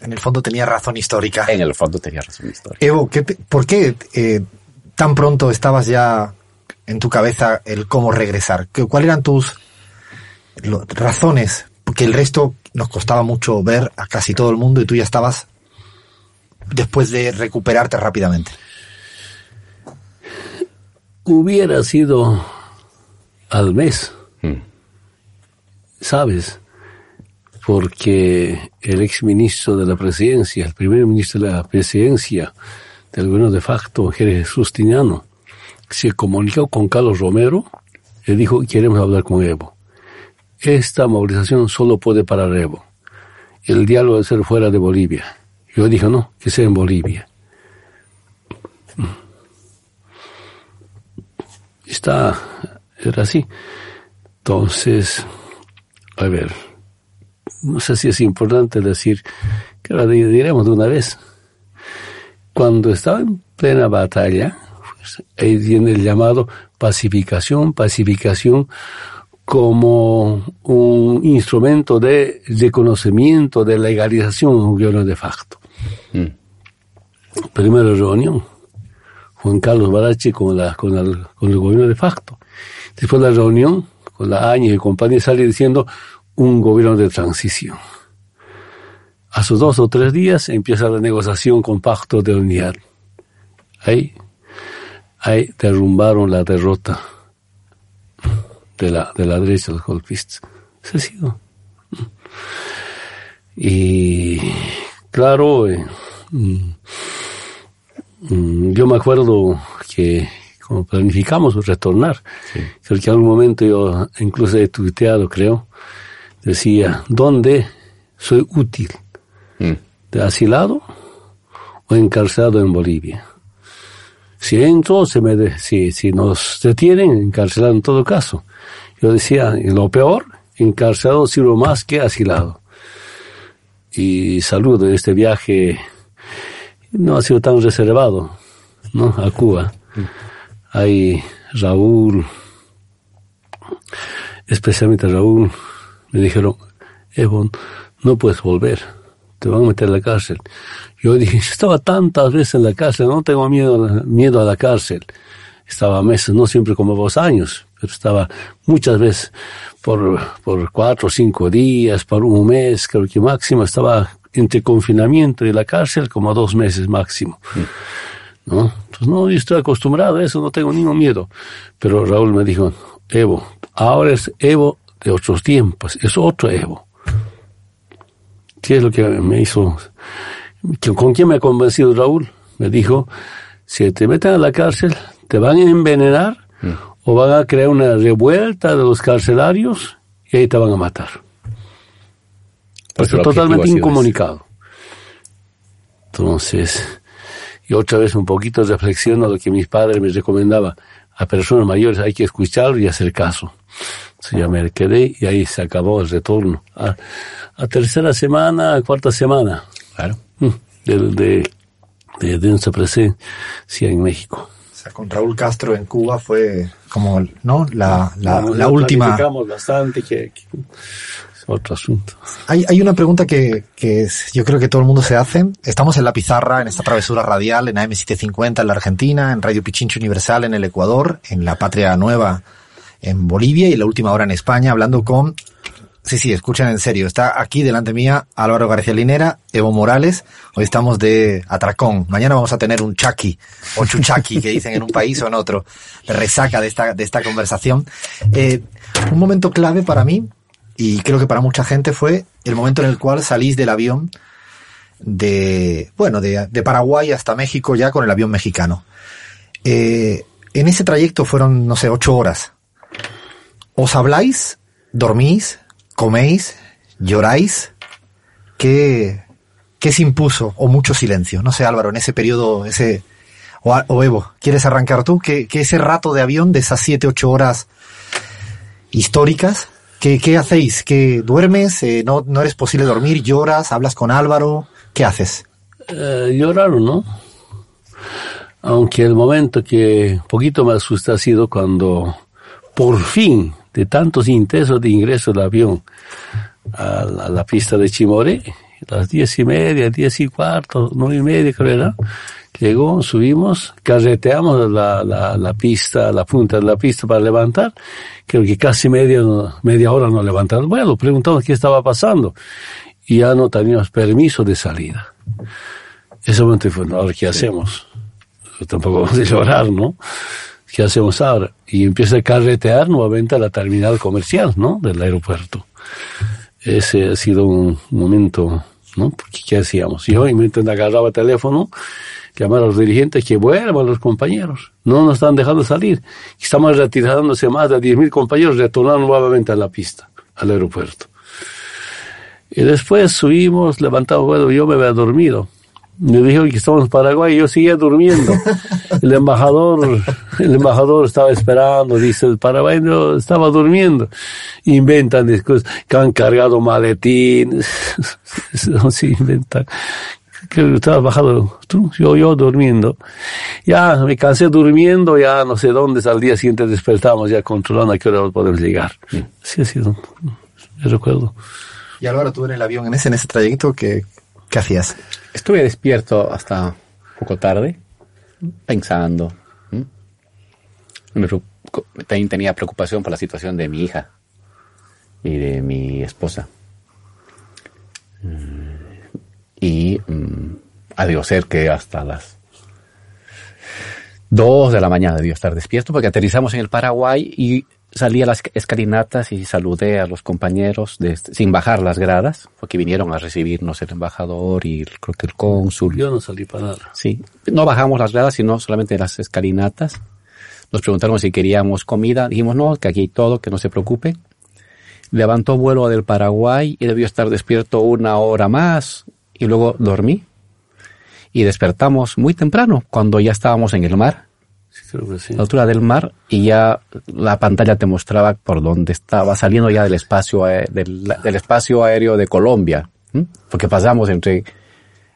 A: En el fondo tenía razón histórica.
B: En el fondo tenía razón histórica.
A: Evo, ¿por qué eh, tan pronto estabas ya en tu cabeza el cómo regresar? ¿Cuáles eran tus razones? Porque el resto nos costaba mucho ver a casi todo el mundo y tú ya estabas después de recuperarte rápidamente
C: hubiera sido al mes, hmm. ¿sabes? Porque el ex ministro de la presidencia, el primer ministro de la presidencia del gobierno de facto, Jerez Justiniano, se comunicó con Carlos Romero y dijo, queremos hablar con Evo. Esta movilización solo puede parar Evo. El diálogo debe ser fuera de Bolivia. Yo dije, no, que sea en Bolivia. está, era así. Entonces, a ver, no sé si es importante decir, que ahora diremos de una vez. Cuando estaba en plena batalla, pues, ahí viene el llamado pacificación, pacificación como un instrumento de reconocimiento, de legalización de un gobierno de facto. Mm. Primera reunión, Juan Carlos Barache con, la, con, el, con el gobierno de facto. Después de la reunión, con la Áñez y compañía sale diciendo un gobierno de transición. A sus dos o tres días empieza la negociación con pacto de unidad. Ahí, ahí derrumbaron la derrota de la, de la derecha de los golpistas. Ese ha sido. Y claro, eh, mm, Mm, yo me acuerdo que como planificamos retornar, porque en algún momento yo incluso he tuiteado, creo, decía, ¿dónde soy útil? Mm. ¿De asilado o encarcelado en Bolivia? Si entro, se me si, si nos detienen, encarcelado en todo caso. Yo decía, lo peor, encarcelado sirvo más que asilado. Y saludo este viaje no ha sido tan reservado, ¿no? A Cuba. Hay Raúl, especialmente Raúl, me dijeron, Evo, no puedes volver, te van a meter en la cárcel. Yo dije, estaba tantas veces en la cárcel, no tengo miedo, miedo a la cárcel. Estaba meses, no siempre como dos años, estaba muchas veces por, por cuatro o cinco días, por un mes, creo que máximo estaba entre confinamiento y la cárcel como dos meses máximo. ¿No? Entonces, no, yo estoy acostumbrado a eso, no tengo ningún miedo. Pero Raúl me dijo, Evo, ahora es Evo de otros tiempos, es otro Evo. ¿Qué es lo que me hizo? ¿Con quién me ha convencido Raúl? Me dijo, si te meten a la cárcel, te van a envenenar o van a crear una revuelta de los carcelarios y ahí te van a matar.
B: Pues objetivo
C: totalmente incomunicado. Entonces, y otra vez un poquito reflexiono a lo que mis padres me recomendaban. A personas mayores hay que escucharlo y hacer caso. Entonces ya me quedé y ahí se acabó el retorno. A, a tercera semana, a cuarta semana
B: Claro.
C: mm, de, de, de, de nuestra presencia en México.
A: Sea, con Raúl Castro en Cuba fue como, ¿no? La, la, la última.
C: bastante, que, que es otro asunto.
A: Hay, hay una pregunta que, que es- yo creo que todo el mundo se hace. Estamos en la pizarra, en esta travesura radial, en AM750 en la Argentina, en Radio Pichincho Universal en el Ecuador, en la Patria Nueva en Bolivia y la última hora en España, hablando con... Sí, sí, escuchen en serio. Está aquí delante mía Álvaro García Linera, Evo Morales. Hoy estamos de atracón. Mañana vamos a tener un chaki o chuchaki que dicen en un país o en otro. Resaca de esta, de esta conversación. Eh, un momento clave para mí y creo que para mucha gente fue el momento en el cual salís del avión de, bueno, de, de Paraguay hasta México ya con el avión mexicano. Eh, en ese trayecto fueron, no sé, ocho horas. ¿Os habláis? ¿Dormís? ¿Coméis? ¿Lloráis? ¿Qué, qué se impuso? ¿O mucho silencio? No sé, Álvaro, en ese periodo, ese, o, o Evo, ¿quieres arrancar tú? ¿Qué, qué ese rato de avión de esas siete, ocho horas históricas? ¿Qué, qué hacéis? ¿Qué duermes? Eh, no, ¿No eres posible dormir? ¿Lloras? ¿Hablas con Álvaro? ¿Qué haces?
C: Eh, lloraron, ¿no? Aunque el momento que poquito me asusta ha sido cuando por fin, de tantos intentos de ingreso del avión a la, a la pista de Chimoré, las diez y media, diez y cuarto, nueve y media creo era, llegó, subimos, carreteamos la, la, la pista, la punta de la pista para levantar, creo que casi media, media hora no levantaron. Bueno, preguntamos qué estaba pasando y ya no teníamos permiso de salida. Ese momento fue, no, ahora qué hacemos. Tampoco vamos a llorar, ¿no? ¿Qué hacemos ahora? Y empieza a carretear nuevamente a la terminal comercial, ¿no? Del aeropuerto. Ese ha sido un momento, ¿no? Porque ¿qué hacíamos? Yo inmediatamente agarraba el teléfono, llamar a los dirigentes que vuelvan los compañeros. No nos están dejando salir. Estamos retirándose más de 10.000 compañeros, retornar nuevamente a la pista, al aeropuerto. Y después subimos, levantamos, bueno, yo me había dormido. Me dijeron que estamos en Paraguay y yo seguía durmiendo. El embajador, el embajador estaba esperando, dice, el paraguayo estaba durmiendo. Inventan discos que han cargado maletines. No se inventan. Creo que estaba bajado tú, yo, yo durmiendo. Ya me cansé durmiendo, ya no sé dónde, al día siguiente despertamos ya controlando a qué hora podemos llegar. Sí ha sido, me recuerdo.
A: Y Álvaro, tú en el avión, en ese, en ese trayecto, ¿qué, qué hacías?
B: Estuve despierto hasta poco tarde, pensando. también tenía preocupación por la situación de mi hija y de mi esposa. Mm, Y mm, ha debido ser que hasta las dos de la mañana debió estar despierto porque aterrizamos en el Paraguay y salí a las escalinatas y saludé a los compañeros de este- sin bajar las gradas porque vinieron a recibirnos el embajador y el- creo que el cónsul.
C: Yo no salí para nada.
B: Sí, no bajamos las gradas, sino solamente las escalinatas. Nos preguntaron si queríamos comida. Dijimos no, que aquí hay todo, que no se preocupe. Levantó vuelo del Paraguay y debió estar despierto una hora más y luego dormí. Y despertamos muy temprano, cuando ya estábamos en el mar,
C: creo que sí.
B: la altura del mar, y ya la pantalla te mostraba por dónde estaba saliendo ya del espacio, del, del espacio aéreo de Colombia. ¿m? Porque pasamos entre,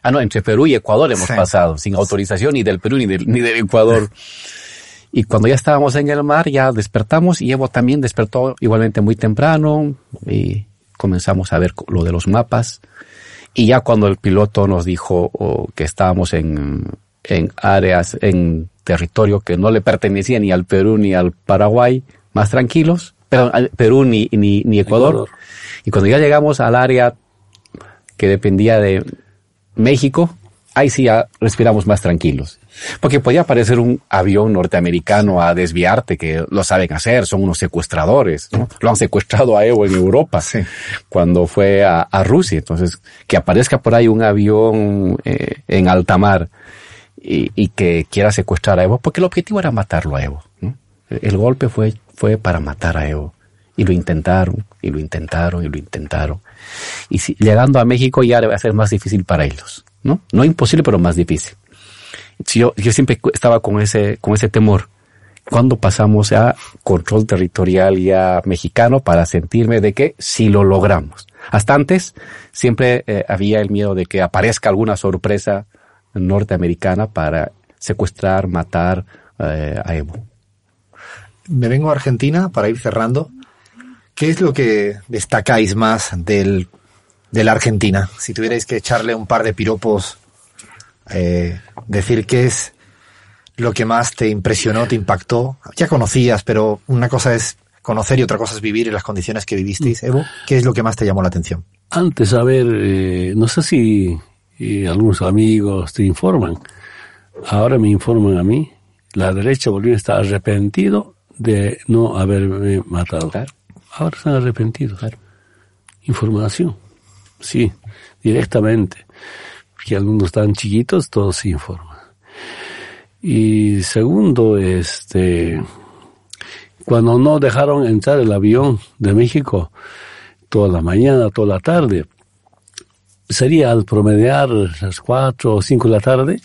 B: ah no, entre Perú y Ecuador hemos
A: Sí.
B: pasado, sin autorización ni del Perú ni del, ni del Ecuador. Y cuando ya estábamos en el mar, ya despertamos y Evo también despertó igualmente muy temprano y comenzamos a ver lo de los mapas. Y ya cuando el piloto nos dijo oh, que estábamos en, en áreas, en territorio que no le pertenecía ni al Perú ni al Paraguay, más tranquilos, pero al Perú ni, ni, ni Ecuador.
C: Ecuador.
B: Y cuando ya llegamos al área que dependía de México, ahí sí ya respiramos más tranquilos. Porque podía aparecer un avión norteamericano a desviarte, que lo saben hacer, son unos secuestradores, ¿no? Lo han secuestrado a Evo en Europa
A: Sí.
B: cuando fue a, a Rusia. Entonces, que aparezca por ahí un avión eh, en alta mar y, y que quiera secuestrar a Evo, porque el objetivo era matarlo a Evo. ¿no? El golpe fue, fue para matar a Evo. Y lo intentaron, y lo intentaron, y lo intentaron. Y si, llegando a México ya va a ser más difícil para ellos, ¿no? No imposible, pero más difícil. Yo, yo siempre estaba con ese, con ese temor. Cuando pasamos a control territorial ya mexicano para sentirme de que si lo logramos. Hasta antes siempre eh, había el miedo de que aparezca alguna sorpresa norteamericana para secuestrar, matar eh, a Evo.
A: Me vengo a Argentina para ir cerrando. ¿Qué es lo que destacáis más del, de la Argentina? Si tuvierais que echarle un par de piropos, eh, decir qué es lo que más te impresionó, te impactó. Ya conocías, pero una cosa es conocer y otra cosa es vivir en las condiciones que vivisteis. Evo, ¿qué es lo que más te llamó la atención?
C: Antes, a ver, eh, no sé si algunos amigos te informan. Ahora me informan a mí. La derecha boliviana está arrepentido de no haberme matado. Ahora están arrepentidos. Información. Sí, directamente. Porque algunos tan chiquitos, todos se informan. Y segundo, este, cuando no dejaron entrar el avión de México toda la mañana, toda la tarde, sería al promediar las cuatro o cinco de la tarde,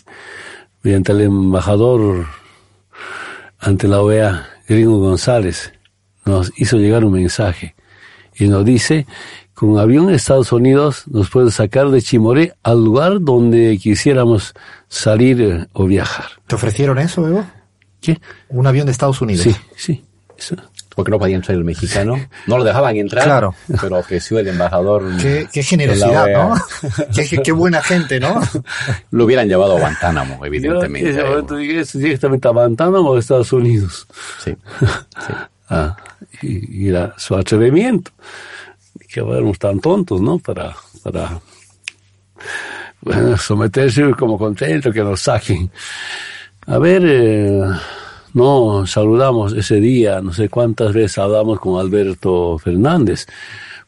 C: mediante el embajador ante la OEA, Gringo González, nos hizo llegar un mensaje y nos dice, con avión de Estados Unidos nos puede sacar de Chimoré al lugar donde quisiéramos salir eh, o viajar.
A: ¿Te ofrecieron eso, Evo?
C: ¿Qué?
A: Un avión de Estados Unidos.
C: Sí, sí. Eso.
B: Porque no podía entrar el mexicano. No lo dejaban entrar.
A: Claro.
B: Pero ofreció el embajador.
A: Qué, qué generosidad, ¿no? qué, qué, buena gente, ¿no?
B: Lo hubieran llevado a Guantánamo, evidentemente.
C: Yo eso, directamente a Guantánamo o a Estados Unidos.
B: Sí. sí.
C: Ah, y, y era su atrevimiento. Que éramos tan tontos, ¿no? Para, para, bueno, someterse como contento que nos saquen. A ver, eh, no saludamos ese día, no sé cuántas veces hablamos con Alberto Fernández,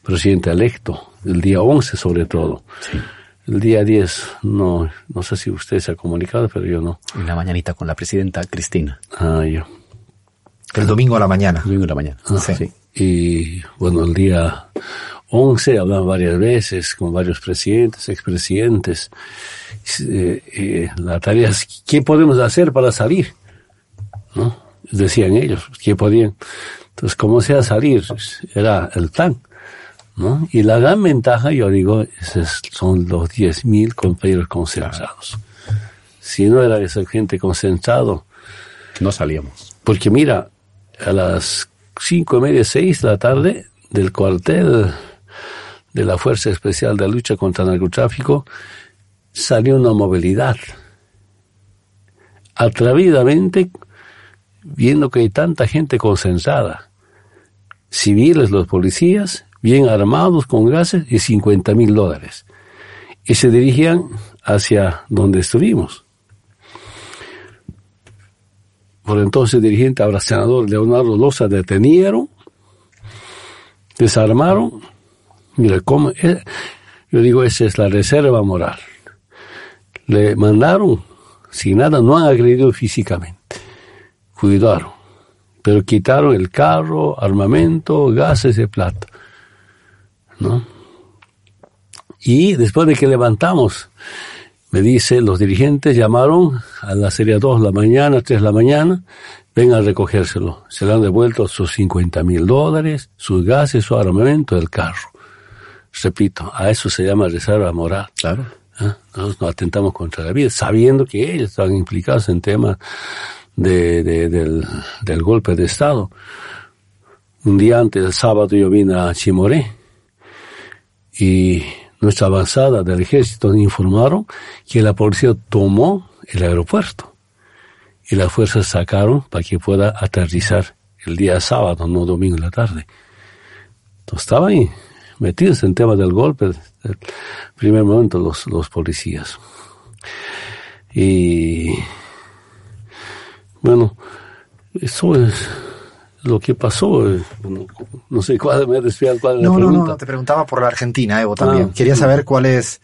C: presidente electo, el día 11 sobre todo.
B: Sí.
C: El día 10, no, no sé si usted se ha comunicado, pero yo no.
B: En la mañanita con la presidenta Cristina.
C: Ah, yo.
A: El domingo a la mañana.
B: El domingo a la mañana.
C: Ah, sí. Y bueno, el día 11 hablamos varias veces con varios presidentes, expresidentes. Eh, eh, la tarea es, ¿qué podemos hacer para salir? ¿No? Decían ellos, ¿qué podían? Entonces, ¿cómo sea salir? Era el plan. ¿no? Y la gran ventaja, yo digo, es, son los 10.000 compañeros concentrados. Si no era esa gente concentrado,
B: no salíamos.
C: Porque mira, a las cinco y media, seis de la tarde, del cuartel de la Fuerza Especial de Lucha contra el Narcotráfico, salió una movilidad. Atrevidamente, viendo que hay tanta gente concentrada, civiles, los policías, bien armados con gases y 50 mil dólares. Y se dirigían hacia donde estuvimos. Por entonces dirigente, ahora Leonardo Loza, detenieron, desarmaron. Mira, cómo, yo digo, esa es la reserva moral. Le mandaron, sin nada, no han agredido físicamente. Cuidaron, pero quitaron el carro, armamento, gases de plata. ¿No? Y después de que levantamos, me dice, los dirigentes llamaron a la serie 2 de la mañana, 3 de la mañana, vengan a recogérselo. Se le han devuelto sus 50 mil dólares, sus gases, su armamento del carro. Repito, a eso se llama reserva moral.
B: Claro.
C: ¿Ah? Nosotros no atentamos contra la vida, sabiendo que ellos están implicados en temas de, de, del, del golpe de Estado. Un día antes, el sábado, yo vine a Chimoré y nuestra avanzada del ejército informaron que la policía tomó el aeropuerto y las fuerzas sacaron para que pueda aterrizar el día sábado, no domingo en la tarde. Entonces estaban ahí metidos en temas del golpe, el primer momento los, los policías. Y bueno, eso es lo que pasó. No, no sé cuál me desviado cuál es
A: no,
C: la pregunta.
A: No, no, te preguntaba por la Argentina, Evo, también. Ah, Quería saber cuál es,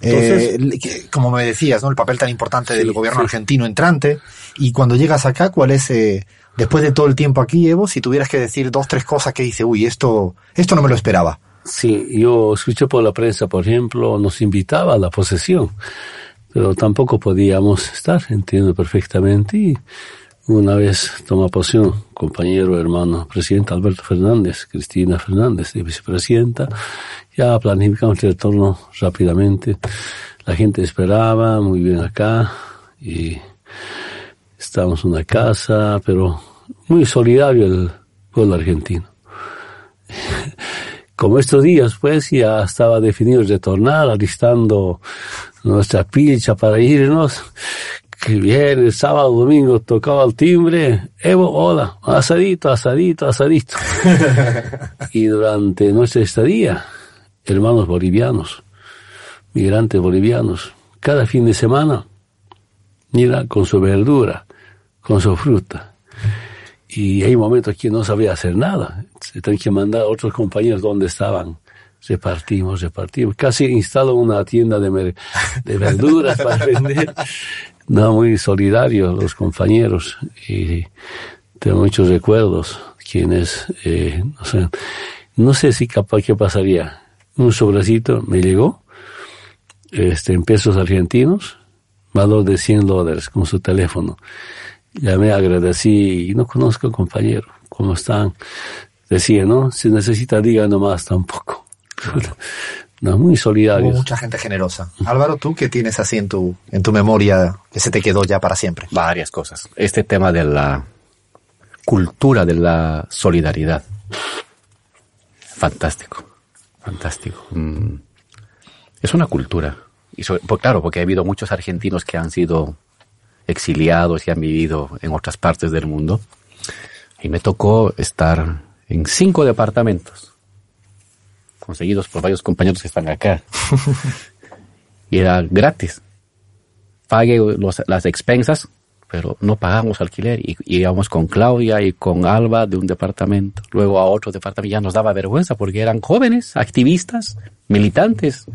A: eh, Entonces, como me decías, ¿no? El papel tan importante sí, del gobierno sí. argentino entrante. Y cuando llegas acá, ¿cuál es eh, después de todo el tiempo aquí, Evo, si tuvieras que decir dos, tres cosas que dice, uy, esto, esto no me lo esperaba.
C: Sí, yo escuché por la prensa, por ejemplo, nos invitaba a la posesión, pero tampoco podíamos estar, entiendo perfectamente. Y una vez toma posición, compañero, hermano, presidente Alberto Fernández, Cristina Fernández, vicepresidenta, ya planificamos el retorno rápidamente. La gente esperaba, muy bien acá, y estábamos en una casa, pero muy solidario el pueblo argentino. Como estos días, pues, ya estaba definido retornar, alistando nuestra pilcha para irnos, que bien, el sábado, domingo tocaba el timbre, Evo, hola, asadito, asadito, asadito. y durante nuestra estadía, hermanos bolivianos, migrantes bolivianos, cada fin de semana, mira, con su verdura, con su fruta. Y hay momentos que no sabía hacer nada. Se tienen que mandar a otros compañeros donde estaban. Repartimos, repartimos. Casi instaló una tienda de, de verduras para vender. No, muy solidario los compañeros. Y tengo muchos recuerdos. Quienes, eh, no sé, no sé si capaz qué pasaría. Un sobrecito me llegó, este, en pesos argentinos, valor de 100 dólares con su teléfono. Llamé, agradecí y no conozco compañero, ¿cómo están? Decía, ¿no? Si necesita, diga nomás tampoco. No, muy solidario.
A: mucha gente generosa. Álvaro, ¿tú qué tienes así en tu, en tu memoria que se te quedó ya para siempre?
B: Varias cosas. Este tema de la cultura de la solidaridad. Fantástico. Fantástico. Mm. Es una cultura. Y pues claro, porque ha habido muchos argentinos que han sido exiliados y han vivido en otras partes del mundo. Y me tocó estar en cinco departamentos conseguidos por varios compañeros que están acá. y era gratis. Pague las expensas, pero no pagamos alquiler. Y, íbamos con Claudia y con Alba de un departamento, luego a otro departamento. Ya nos daba vergüenza porque eran jóvenes, activistas, militantes,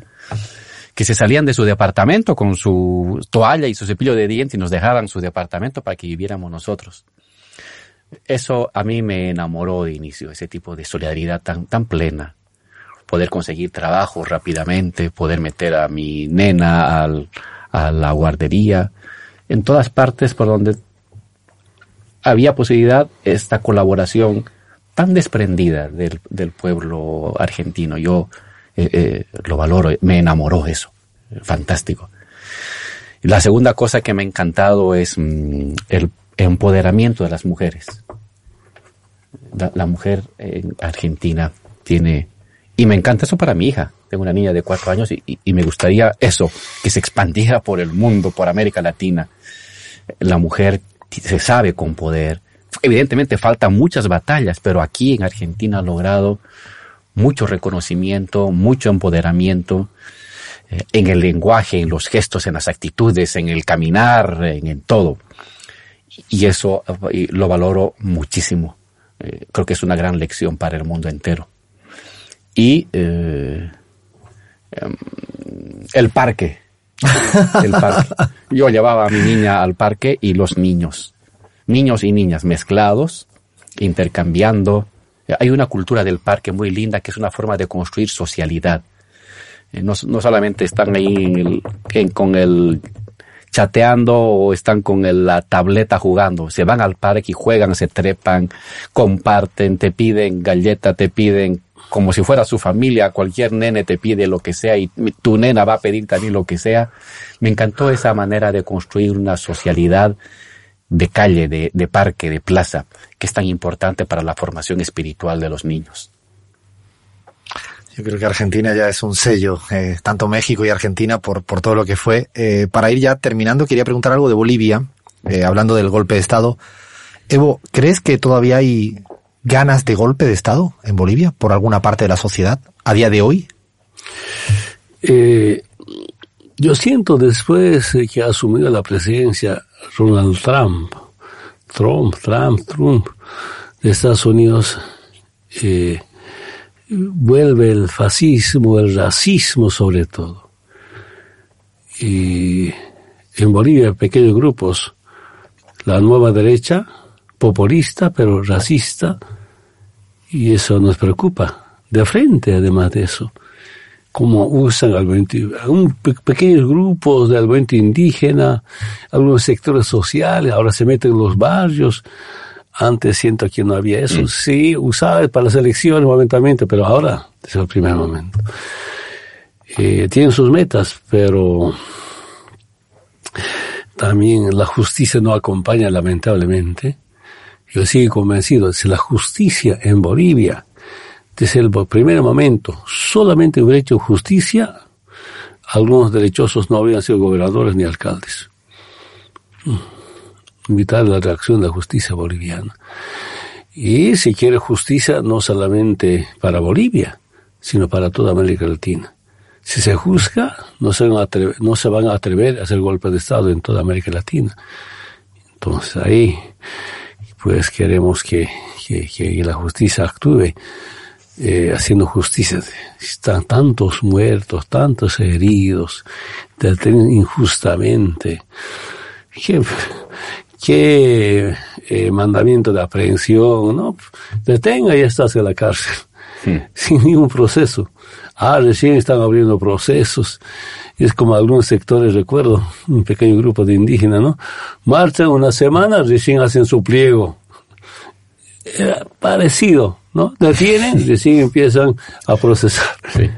B: que se salían de su departamento con su toalla y su cepillo de dientes y nos dejaban su departamento para que viviéramos nosotros. Eso a mí me enamoró de inicio, ese tipo de solidaridad tan, tan plena poder conseguir trabajo rápidamente, poder meter a mi nena al, a la guardería, en todas partes por donde había posibilidad esta colaboración tan desprendida del, del pueblo argentino. Yo eh, eh, lo valoro, me enamoró eso, fantástico. La segunda cosa que me ha encantado es mm, el empoderamiento de las mujeres. la mujer en Argentina tiene y me encanta eso para mi hija. Tengo una niña de cuatro años y, me gustaría eso, que se expandiera por el mundo, por América Latina. La mujer se sabe con poder. Evidentemente faltan muchas batallas, pero aquí en Argentina ha logrado mucho reconocimiento, mucho empoderamiento eh, en el lenguaje, en los gestos, en las actitudes, en el caminar, en, todo. Y eso lo valoro muchísimo. Eh, creo que es una gran lección para el mundo entero y eh, em, el parque. El parque. Yo llevaba a mi niña al parque y los niños, niños y niñas mezclados, intercambiando. Hay una cultura del parque muy linda que es una forma de construir socialidad. Eh, no, no solamente están ahí con el chateando o están con la tableta jugando. Se van al parque y juegan, se trepan, comparten, te piden galleta, te piden como si fuera su familia, cualquier nene te pide lo que sea y tu nena va a pedir también lo que sea. Me encantó esa manera de construir una socialidad de calle, de, parque, de plaza, que es tan importante para la formación espiritual de los niños.
A: Yo creo que Argentina ya es un sello, eh, tanto México y Argentina, por, por todo lo que fue. Eh, para ir ya terminando, quería preguntar algo de Bolivia, eh, hablando del golpe de Estado. Evo, ¿crees que todavía hay ganas de golpe de Estado en Bolivia por alguna parte de la sociedad a día de hoy?
C: Eh, yo siento después que ha asumido la presidencia Donald Trump, Trump, Trump, Trump de Estados Unidos, eh, vuelve el fascismo, el racismo sobre todo. Y en Bolivia pequeños grupos, la nueva derecha, populista, pero racista, y eso nos preocupa. De frente, además de eso, cómo usan al un pequeños grupos del movimiento indígena, algunos sectores sociales, ahora se meten en los barrios. Antes siento que no había eso. Mm. Sí, usaba para las elecciones momentamente, pero ahora es el primer momento. Eh, tienen sus metas, pero también la justicia no acompaña lamentablemente. Yo sigo convencido, si la justicia en Bolivia, desde el primer momento, solamente hubiera hecho justicia, algunos derechosos no habrían sido gobernadores ni alcaldes. Mm. Invitar la reacción de la justicia boliviana. Y si quiere justicia, no solamente para Bolivia, sino para toda América Latina. Si se juzga, no se, van a atrever, no se van a atrever a hacer golpes de Estado en toda América Latina. Entonces ahí, pues queremos que, que, la justicia actúe eh, haciendo justicia. Están tantos muertos, tantos heridos, detenidos injustamente. ¿Qué, qué eh, mandamiento de aprehensión? ¿no? Detenga y estás en la cárcel. Sin ningún proceso. Ah, recién están abriendo procesos. Es como algunos sectores, recuerdo, un pequeño grupo de indígenas, ¿no? Marchan una semana, recién hacen su pliego. Era parecido, ¿no? Detienen, recién empiezan a procesar. Sí.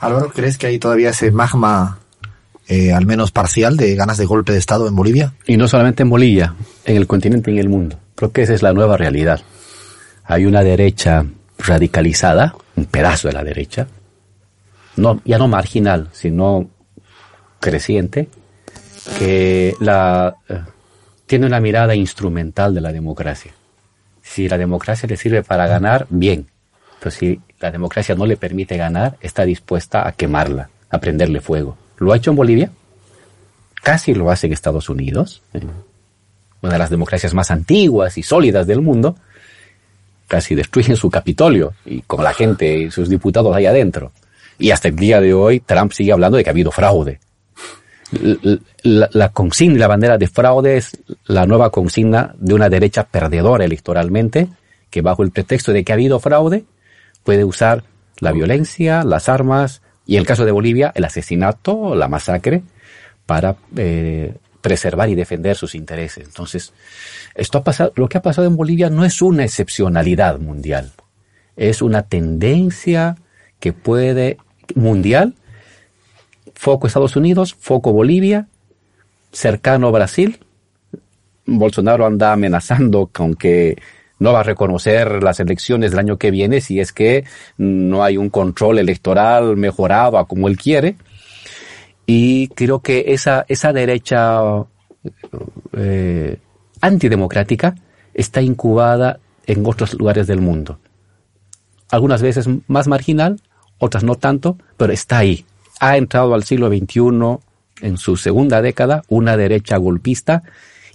A: Álvaro, ¿crees que hay todavía ese magma, eh, al menos parcial, de ganas de golpe de Estado en Bolivia?
B: Y no solamente en Bolivia, en el continente y en el mundo. Creo que esa es la nueva realidad. Hay una derecha radicalizada, un pedazo de la derecha, no, ya no marginal, sino creciente, que la, eh, tiene una mirada instrumental de la democracia. Si la democracia le sirve para ganar, bien. Pero si la democracia no le permite ganar, está dispuesta a quemarla, a prenderle fuego. ¿Lo ha hecho en Bolivia? Casi lo hace en Estados Unidos, una de las democracias más antiguas y sólidas del mundo, casi destruyen su Capitolio y con la gente y sus diputados ahí adentro. Y hasta el día de hoy Trump sigue hablando de que ha habido fraude. La, consigna y la bandera de fraude es la nueva consigna de una derecha perdedora electoralmente que bajo el pretexto de que ha habido fraude puede usar la violencia, las armas y en el caso de Bolivia el asesinato, la masacre para eh, preservar y defender sus intereses. Entonces, esto ha pasado, lo que ha pasado en Bolivia no es una excepcionalidad mundial, es una tendencia que puede mundial, foco Estados Unidos, foco Bolivia, cercano Brasil. Bolsonaro anda amenazando con que no va a reconocer las elecciones del año que viene si es que no hay un control electoral mejorado a como él quiere. Y creo que esa, esa derecha eh, antidemocrática está incubada en otros lugares del mundo. Algunas veces más marginal, otras no tanto, pero está ahí. Ha entrado al siglo XXI en su segunda década una derecha golpista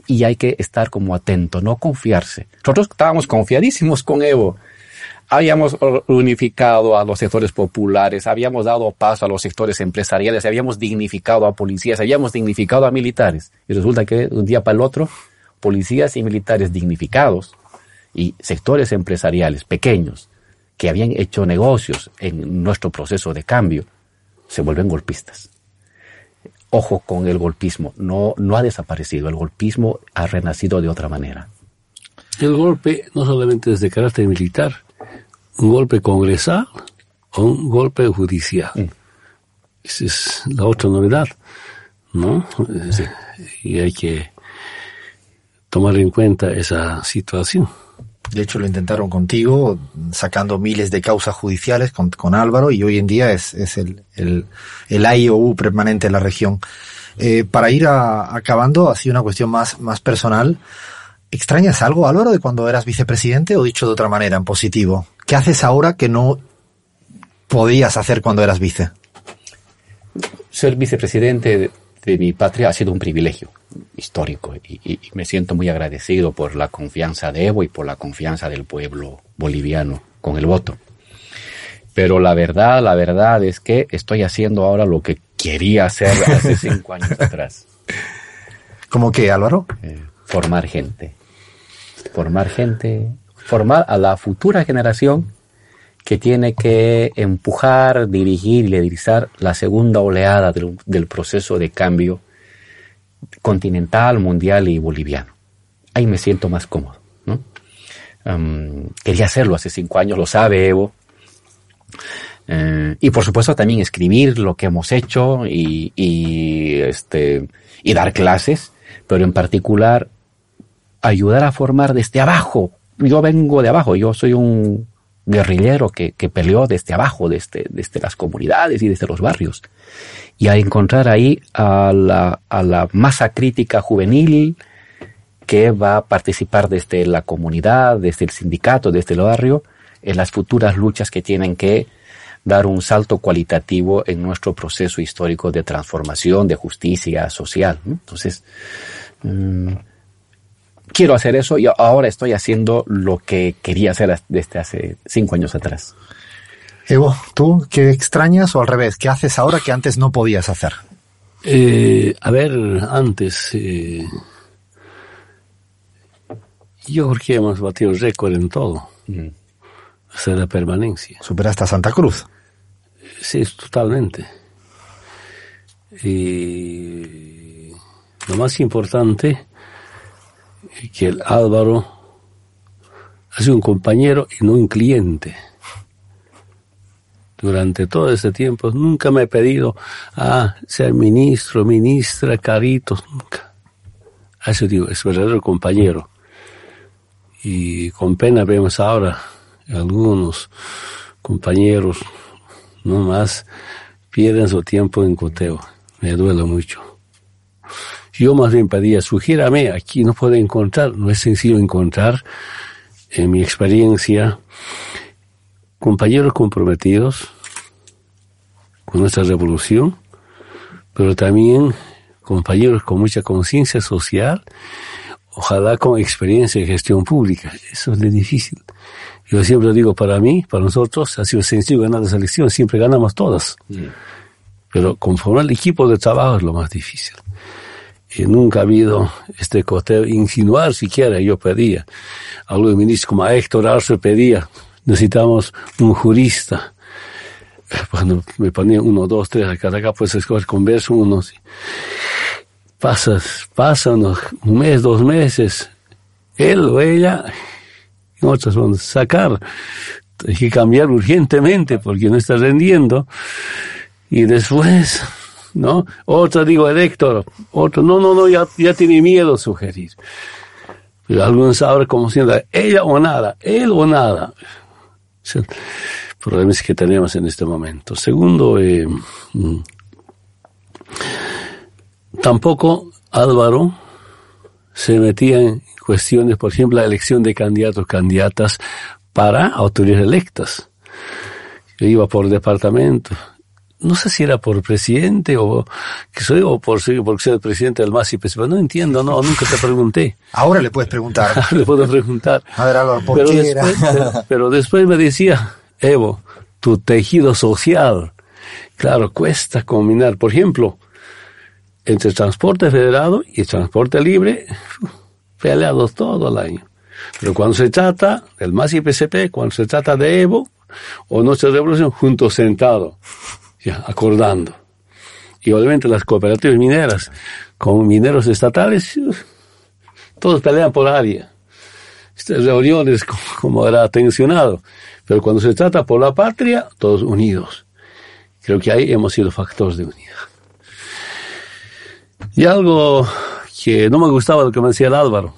B: y hay que estar como atento, no confiarse. Nosotros estábamos confiadísimos con Evo habíamos unificado a los sectores populares, habíamos dado paso a los sectores empresariales, habíamos dignificado a policías, habíamos dignificado a militares. Y resulta que un día para el otro, policías y militares dignificados y sectores empresariales pequeños que habían hecho negocios en nuestro proceso de cambio, se vuelven golpistas. Ojo con el golpismo, no, no ha desaparecido, el golpismo ha renacido de otra manera.
C: El golpe no solamente es de carácter militar, un golpe congresal o un golpe judicial. Mm. Esa es la otra novedad, ¿no? Eh, y hay que tomar en cuenta esa situación.
A: De hecho, lo intentaron contigo, sacando miles de causas judiciales con, con Álvaro, y hoy en día es, es el, el, el IOU permanente en la región. Eh, para ir a, acabando, así una cuestión más, más personal, ¿extrañas algo, Álvaro, de cuando eras vicepresidente o dicho de otra manera, en positivo? ¿Qué haces ahora que no podías hacer cuando eras vice?
B: Ser vicepresidente de, mi patria ha sido un privilegio histórico y, me siento muy agradecido por la confianza de Evo y por la confianza del pueblo boliviano con el voto. Pero la verdad, la verdad es que estoy haciendo ahora lo que quería hacer hace cinco años atrás.
A: ¿Cómo qué, Álvaro?
B: Eh, formar gente formar gente, formar a la futura generación que tiene que empujar, dirigir y liderizar la segunda oleada del, proceso de cambio continental, mundial y boliviano. Ahí me siento más cómodo. ¿no? Quería hacerlo hace cinco años, lo sabe Evo. Eh, y por supuesto también escribir lo que hemos hecho y, y, este, y dar clases, pero en particular ayudar a formar desde abajo. Yo vengo de abajo, yo soy un guerrillero que, que peleó desde abajo, desde, desde las comunidades y desde los barrios. Y a encontrar ahí a la, a la masa crítica juvenil que va a participar desde la comunidad, desde el sindicato, desde el barrio, en las futuras luchas que tienen que dar un salto cualitativo en nuestro proceso histórico de transformación, de justicia social. Entonces, mmm, quiero hacer eso y ahora estoy haciendo lo que quería hacer desde hace cinco años atrás.
A: Evo, ¿tú qué extrañas o al revés? ¿Qué haces ahora que antes no podías hacer?
C: Eh, a ver, antes, eh, yo creo que hemos batido récord en todo. Mm. Hasta la permanencia.
A: ¿Superaste a Santa Cruz?
C: Sí, totalmente. Y lo más importante que el Álvaro ha sido un compañero y no un cliente. Durante todo ese tiempo nunca me he pedido a ser ministro, ministra, caritos, nunca. Eso digo, es verdadero compañero. Y con pena vemos ahora algunos compañeros no más pierden su tiempo en coteo. Me duele mucho. Yo más bien pedía, sugiérame, aquí no puedo encontrar, no es sencillo encontrar, en mi experiencia, compañeros comprometidos con nuestra revolución, pero también compañeros con mucha conciencia social, ojalá con experiencia en gestión pública. Eso es de difícil. Yo siempre digo, para mí, para nosotros, ha sido sencillo ganar las elecciones, siempre ganamos todas. Pero conformar el equipo de trabajo es lo más difícil. Y nunca ha habido este coteo, insinuar siquiera, yo pedía. Algunos ministros como a Héctor Arce pedía, necesitamos un jurista. Cuando me ponían uno, dos, tres a cada acá, pues escoger converso uno. Pasas, pasan un mes, dos meses, él o ella, en otras van a sacar. Hay que cambiar urgentemente porque no está rendiendo. Y después, ¿no? Otra digo, Héctor, otro, no, no, no, ya, ya tiene miedo sugerir. Pero algunos saben como siendo ella o nada, él o nada. Es que tenemos en este momento. Segundo, eh, mm, tampoco Álvaro se metía en cuestiones, por ejemplo, la elección de candidatos, candidatas para autoridades electas. Iba por departamento. No sé si era por presidente o que soy o por, por ser presidente del MASI, pero no entiendo, no, nunca te pregunté.
A: Ahora le puedes preguntar.
C: le puedo preguntar.
A: A ver, Álvaro, ¿por
C: pero
A: qué
C: después,
A: era?
C: pero después me decía, Evo, tu tejido social, claro, cuesta combinar. Por ejemplo, entre transporte federado y transporte libre, peleados todo el año. Pero cuando se trata del MAS y PCP, cuando se trata de Evo o nuestra revolución, juntos sentados, ya, acordando. Y obviamente las cooperativas mineras, con mineros estatales, todos pelean por área. Estas reuniones como era tensionado. Pero cuando se trata por la patria, todos unidos. Creo que ahí hemos sido factores de unidad. Y algo que no me gustaba lo que me decía el Álvaro.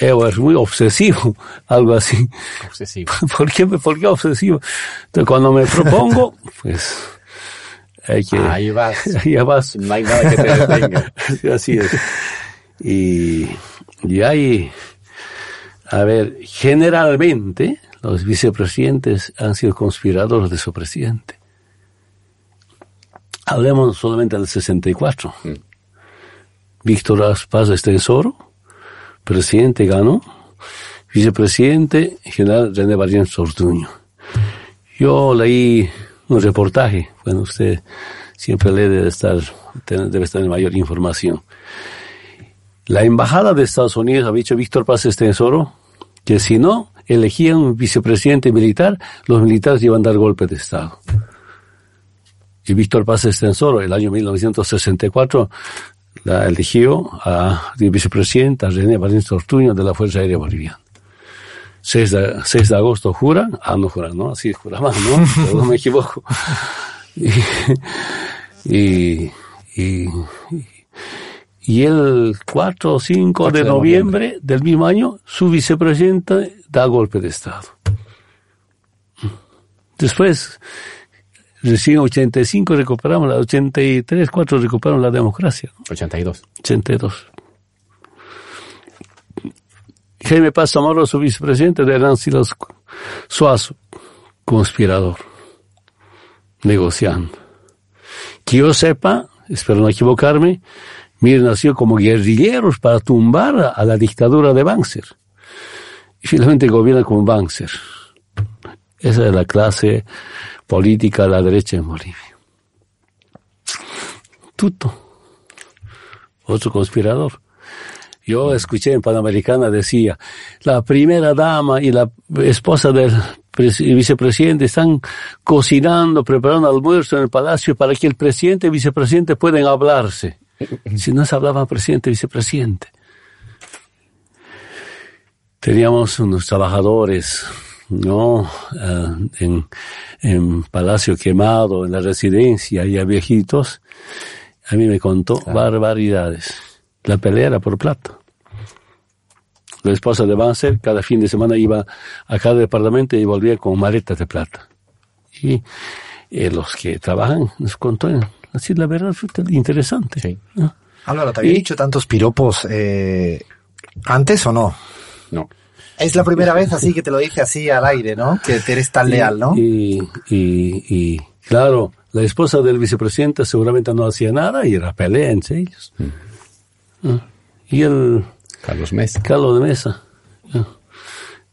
C: Evo es muy obsesivo, algo así.
B: Obsesivo.
C: ¿Por qué, por qué obsesivo? Entonces, cuando me propongo, pues, hay que...
B: Ahí vas.
C: Ahí vas.
B: No hay nada que te detenga.
C: así es. Y, y hay, a ver, generalmente los vicepresidentes han sido conspiradores de su presidente. Hablemos solamente del 64. Mm. Víctor Paz Estensoro, presidente ganó, vicepresidente general René Barrién Sortuño. Yo leí un reportaje, bueno, usted siempre lee debe estar, debe estar en mayor información. La embajada de Estados Unidos ha dicho Víctor Paz Estensoro que si no elegían un vicepresidente militar, los militares iban a dar golpe de Estado. Y Víctor Paz Estensoro, el año 1964, la eligió a vicepresidenta René Valencia Ortuño de la Fuerza Aérea Boliviana. 6 de, 6 de agosto juran, ah, no juran, ¿no? Así juraban, ¿no? Pero no me equivoco. Y, y, y, el 4 o 5 de, de noviembre, noviembre del mismo año, su vicepresidente da golpe de Estado. Después, recién 85 recuperamos la 83, 4 recuperamos la democracia.
B: 82.
C: 82. Jaime Paz Zamora, su vicepresidente, de Nancy Suazo, conspirador, negociando. Que yo sepa, espero no equivocarme, Mir nació como guerrilleros para tumbar a la dictadura de Banzer. Y finalmente gobierna como Banzer. Esa es la clase política de la derecha en Bolivia. Tuto, otro conspirador. Yo escuché en Panamericana decía, la primera dama y la esposa del vicepresidente están cocinando, preparando almuerzo en el palacio para que el presidente y vicepresidente puedan hablarse. Si no se hablaba presidente y vicepresidente. Teníamos unos trabajadores, ¿no? Uh, en, en Palacio Quemado, en la residencia, y a viejitos. A mí me contó claro. barbaridades. La pelea era por plata. La esposa de Banzer cada fin de semana iba a cada departamento y volvía con maletas de plata. Y eh, los que trabajan nos contó así la verdad fue interesante.
A: Sí. ¿no? Álvaro, ¿te había y, dicho tantos piropos eh, antes o no?
B: No.
A: Es la primera vez así que te lo dice así al aire, ¿no? Que eres tan
C: y,
A: leal, ¿no?
C: Y, y, y, claro, la esposa del vicepresidente seguramente no hacía nada y era pelea entre ellos. Mm. Y el
B: Carlos Mesa.
C: Carlos de Mesa.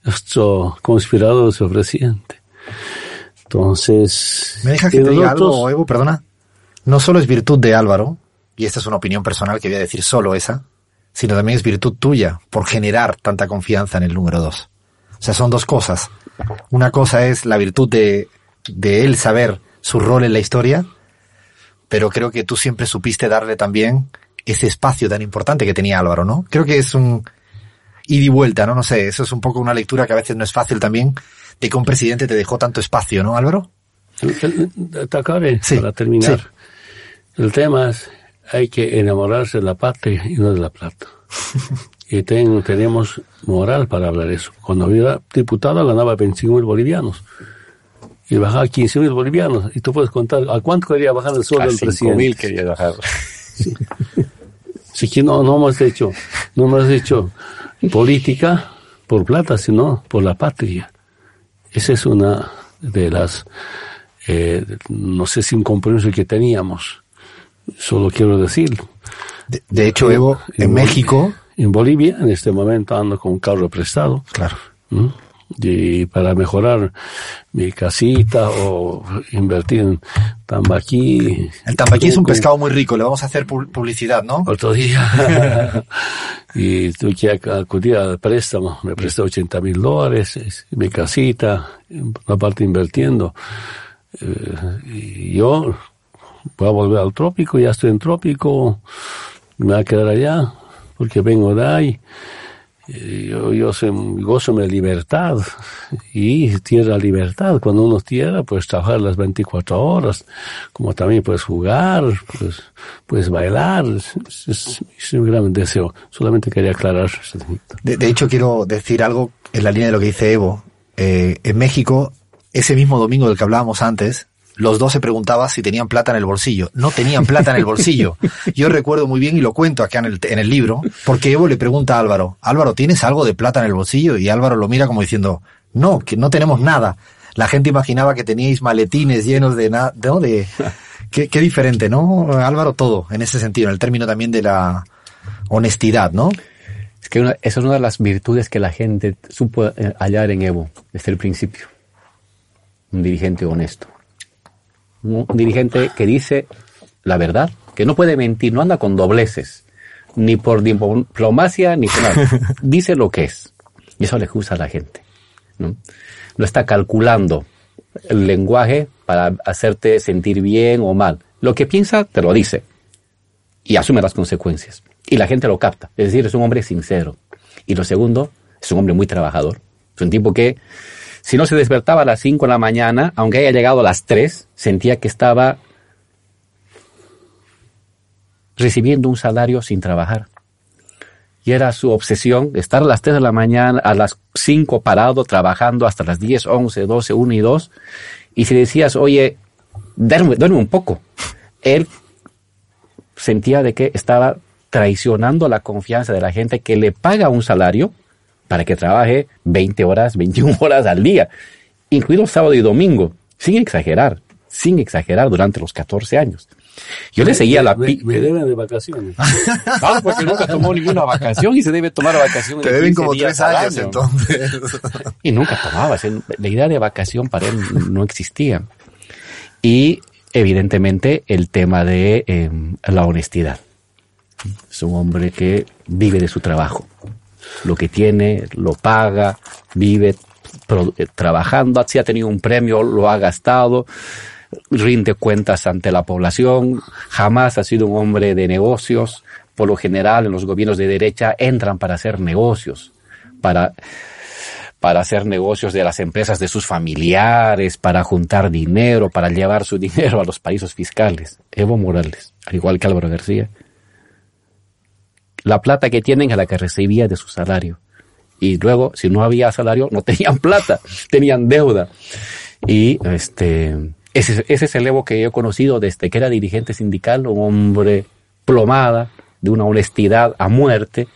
C: Nuestro conspirador su presidente. Entonces.
A: ¿Me dejas que te diga algo, Evo? Perdona. No solo es virtud de Álvaro, y esta es una opinión personal que voy a decir solo esa, sino también es virtud tuya por generar tanta confianza en el número dos. O sea, son dos cosas. Una cosa es la virtud de, de él saber su rol en la historia, pero creo que tú siempre supiste darle también ese espacio tan importante que tenía Álvaro, ¿no? Creo que es un ida y vuelta, ¿no? No sé, eso es un poco una lectura que a veces no es fácil también, de que un presidente te dejó tanto espacio, ¿no, Álvaro?
C: Tacaré, sí, para terminar. Sí. El tema es, hay que enamorarse de la patria y no de la plata. y ten, tenemos moral para hablar eso. Cuando era diputado ganaba 25 mil bolivianos. Y bajaba 15 mil bolivianos. Y tú puedes contar, ¿a cuánto quería bajar el sueldo del presidente?
B: mil quería bajar.
C: Sí. Así que no, no hemos hecho, no hemos hecho política por plata, sino por la patria. Esa es una de las, eh, no sé si un compromiso que teníamos. Solo quiero decir.
A: De, de hecho, Evo, en, en México.
C: Bolivia, en Bolivia, en este momento ando con un carro prestado.
A: Claro.
C: Y para mejorar mi casita o invertir en tambaquí.
A: El tambaquí es un pescado muy rico, le vamos a hacer publicidad, ¿no?
C: Otro día. y tuve que acudir al préstamo, me presté 80 mil dólares, mi casita, una parte invirtiendo. Eh, y yo voy a volver al trópico, ya estoy en trópico, me voy a quedar allá, porque vengo de ahí yo, yo se, gozo de libertad y tierra libertad. Cuando uno tierra, pues trabajar las 24 horas, como también puedes jugar, pues, puedes bailar. Es, es, es, un gran deseo. Solamente quería aclarar.
A: De, de, hecho, quiero decir algo en la línea de lo que dice Evo. Eh, en México, ese mismo domingo del que hablábamos antes, los dos se preguntaban si tenían plata en el bolsillo. No tenían plata en el bolsillo. Yo recuerdo muy bien y lo cuento acá en el, en el libro, porque Evo le pregunta a Álvaro, Álvaro, ¿tienes algo de plata en el bolsillo? Y Álvaro lo mira como diciendo, no, que no tenemos nada. La gente imaginaba que teníais maletines llenos de nada, ¿no? De, qué, qué diferente, ¿no? Álvaro, todo, en ese sentido, en el término también de la honestidad, ¿no?
B: Es que una, esa es una de las virtudes que la gente supo hallar en Evo desde el principio. Un dirigente honesto un dirigente que dice la verdad, que no puede mentir, no anda con dobleces, ni por diplomacia, ni por nada. Dice lo que es. Y eso le gusta a la gente. ¿no? no está calculando el lenguaje para hacerte sentir bien o mal. Lo que piensa te lo dice y asume las consecuencias. Y la gente lo capta. Es decir, es un hombre sincero. Y lo segundo, es un hombre muy trabajador. Es un tipo que, si no se despertaba a las 5 de la mañana, aunque haya llegado a las 3, sentía que estaba recibiendo un salario sin trabajar. Y era su obsesión estar a las 3 de la mañana, a las 5 parado, trabajando hasta las 10, 11, 12, 1 y 2. Y si decías, oye, duerme, duerme un poco, él sentía de que estaba traicionando la confianza de la gente que le paga un salario para que trabaje 20 horas, 21 horas al día, incluido sábado y domingo, sin exagerar, sin exagerar durante los 14 años. Yo le seguía la
C: Me, me deben de vacaciones.
B: Ah, porque nunca tomó ninguna vacación y se debe tomar vacaciones.
A: Te
B: de
A: deben
B: 15
A: como tres años
B: año.
A: entonces.
B: Y nunca tomaba. La idea de vacación para él no existía. Y evidentemente el tema de eh, la honestidad. Es un hombre que vive de su trabajo. Lo que tiene, lo paga, vive eh, trabajando. Si ha tenido un premio, lo ha gastado. Rinde cuentas ante la población. Jamás ha sido un hombre de negocios. Por lo general, en los gobiernos de derecha entran para hacer negocios, para para hacer negocios de las empresas de sus familiares, para juntar dinero, para llevar su dinero a los países fiscales. Evo Morales, al igual que Álvaro García. La plata que tienen es la que recibía de su salario. Y luego, si no había salario, no tenían plata, tenían deuda. Y este, ese, ese es el Evo que yo he conocido desde que era dirigente sindical, un hombre plomada, de una honestidad a muerte.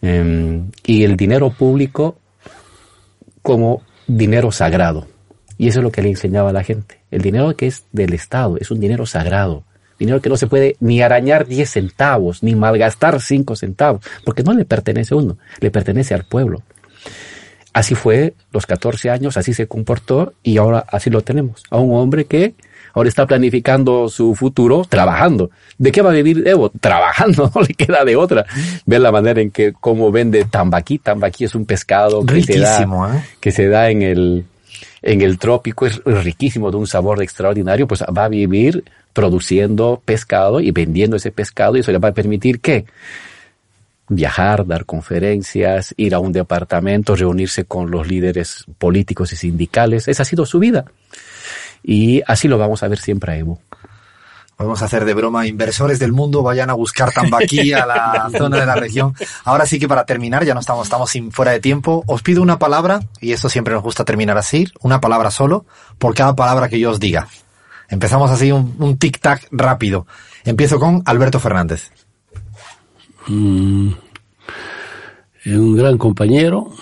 B: Eh, y el dinero público como dinero sagrado. Y eso es lo que le enseñaba a la gente. El dinero que es del Estado es un dinero sagrado. Dinero que no se puede ni arañar 10 centavos, ni malgastar 5 centavos, porque no le pertenece a uno, le pertenece al pueblo. Así fue los 14 años, así se comportó y ahora así lo tenemos. A un hombre que ahora está planificando su futuro trabajando. ¿De qué va a vivir Evo? Trabajando, no le queda de otra. Ver la manera en que cómo vende tambaquí. Tambaquí es un pescado que se da,
A: ¿eh?
B: que se da en el, en el trópico, es riquísimo, de un sabor extraordinario, pues va a vivir produciendo pescado y vendiendo ese pescado y eso le va a permitir que viajar, dar conferencias, ir a un departamento, reunirse con los líderes políticos y sindicales. Esa ha sido su vida. Y así lo vamos a ver siempre a Evo.
A: Podemos hacer de broma, inversores del mundo vayan a buscar tambaquí a la zona de la región. Ahora sí que para terminar, ya no estamos, estamos sin fuera de tiempo, os pido una palabra, y esto siempre nos gusta terminar así, una palabra solo, por cada palabra que yo os diga. Empezamos así un, un tic-tac rápido. Empiezo con Alberto Fernández.
C: Mm, es un gran compañero,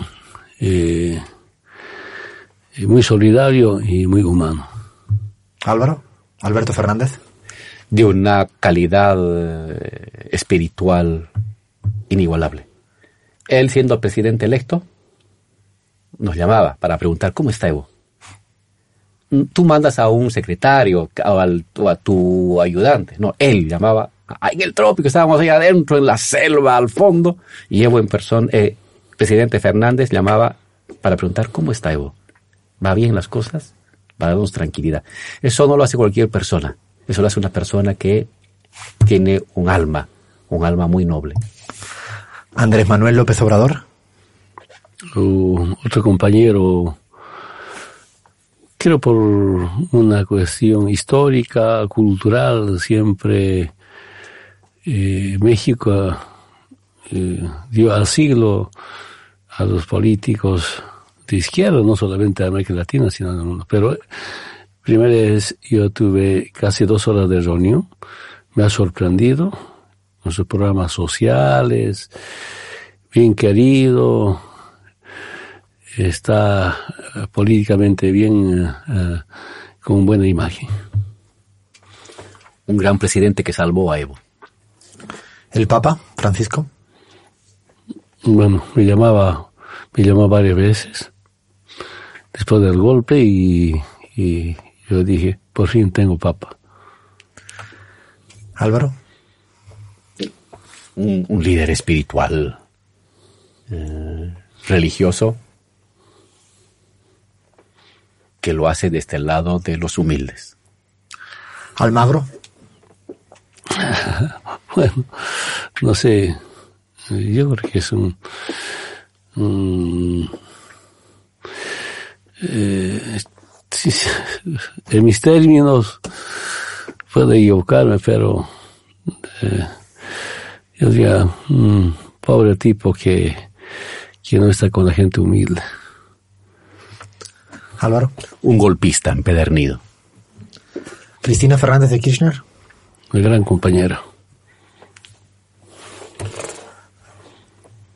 C: eh, y muy solidario y muy humano.
A: Álvaro, Alberto Fernández.
B: De una calidad eh, espiritual inigualable. Él siendo presidente electo, nos llamaba para preguntar cómo está Evo. Tú mandas a un secretario o, al- o a tu ayudante. No, él llamaba en el trópico, estábamos ahí adentro, en la selva, al fondo, y Evo en persona, eh, presidente Fernández llamaba para preguntar cómo está Evo. ¿Va bien las cosas? Para darnos tranquilidad. Eso no lo hace cualquier persona. Eso lo hace una persona que tiene un alma, un alma muy noble.
A: Andrés Manuel López Obrador.
C: O otro compañero, creo por una cuestión histórica, cultural, siempre eh, México eh, dio al siglo a los políticos de izquierda, no solamente de América Latina, sino del mundo. Pero primera vez yo tuve casi dos horas de reunión, me ha sorprendido con sus programas sociales, bien querido, está eh, políticamente bien, eh, eh, con buena imagen.
B: Un gran presidente que salvó a Evo.
A: El Papa, Francisco.
C: Bueno, me llamaba, me llamó varias veces después del golpe y, y yo dije, por fin tengo papa.
A: Álvaro.
B: Un, un líder espiritual. eh, religioso que lo hace desde el lado de los humildes.
A: Almagro.
C: Bueno, no sé, yo creo que es un, un eh, en mis términos puedo equivocarme, pero eh, yo diría, un pobre tipo que, que no está con la gente humilde.
A: Álvaro.
B: Un golpista empedernido.
A: Cristina Fernández de Kirchner.
C: Una gran compañera.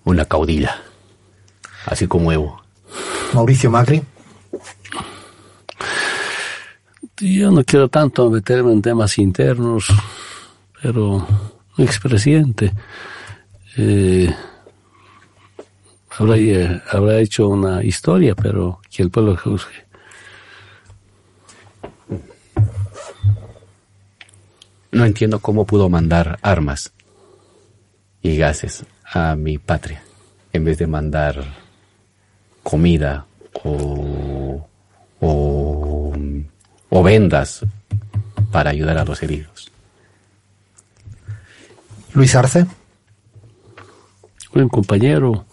B: Una caudilla. Así como Evo.
A: Mauricio Macri.
C: Yo no quiero tanto meterme en temas internos, pero un expresidente eh, habrá, eh, habrá hecho una historia, pero que el pueblo juzgue.
B: No entiendo cómo pudo mandar armas y gases a mi patria en vez de mandar comida o, o, o vendas para ayudar a los heridos.
A: Luis Arce.
C: Buen compañero,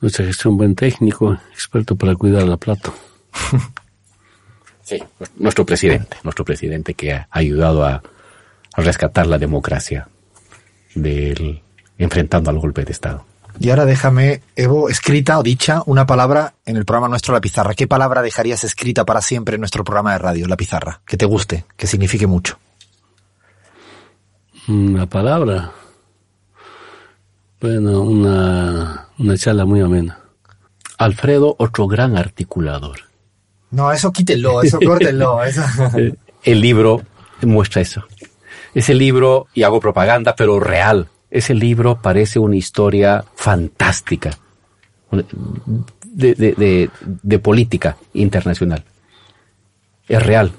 C: nuestra gestión buen técnico, experto para cuidar la plata.
B: Sí, nuestro presidente, nuestro presidente que ha ayudado a, a rescatar la democracia del enfrentando al golpe de Estado.
A: Y ahora déjame, Evo, escrita o dicha una palabra en el programa nuestro La Pizarra. ¿Qué palabra dejarías escrita para siempre en nuestro programa de radio, La Pizarra? Que te guste, que signifique mucho.
C: Una palabra. Bueno, una, una charla muy amena.
B: Alfredo, otro gran articulador.
A: No, eso quítenlo, eso córtenlo. Eso.
B: El libro muestra eso. Ese libro, y hago propaganda, pero real. Ese libro parece una historia fantástica de, de, de, de política internacional. Es real.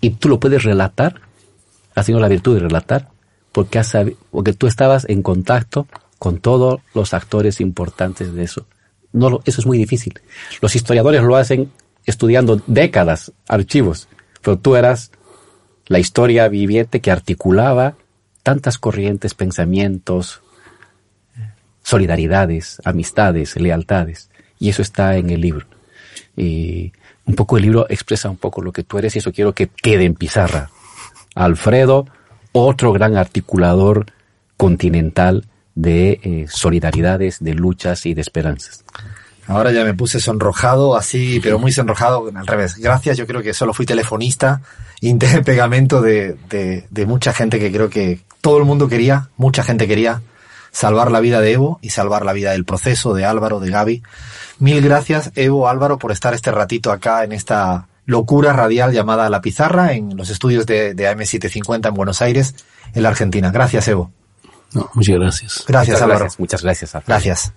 B: Y tú lo puedes relatar, has tenido la virtud de relatar, porque, has porque tú estabas en contacto con todos los actores importantes de eso. No eso es muy difícil. Los historiadores lo hacen estudiando décadas, archivos, pero tú eras la historia viviente que articulaba tantas corrientes, pensamientos, solidaridades, amistades, lealtades. Y eso está en el libro. Y un poco el libro expresa un poco lo que tú eres y eso quiero que quede en pizarra. Alfredo, otro gran articulador continental de eh, solidaridades, de luchas y de esperanzas.
A: Ahora ya me puse sonrojado, así, pero muy sonrojado, al revés. Gracias, yo creo que solo fui telefonista y de pegamento de, de, de mucha gente que creo que todo el mundo quería, mucha gente quería salvar la vida de Evo y salvar la vida del proceso, de Álvaro, de Gaby. Mil gracias, Evo, Álvaro, por estar este ratito acá en esta locura radial llamada La Pizarra en los estudios de, de AM750 en Buenos Aires, en la Argentina. Gracias, Evo.
C: No, muchas gracias.
A: Gracias,
B: muchas
A: Álvaro.
B: gracias, muchas gracias. Alfredo.
A: Gracias.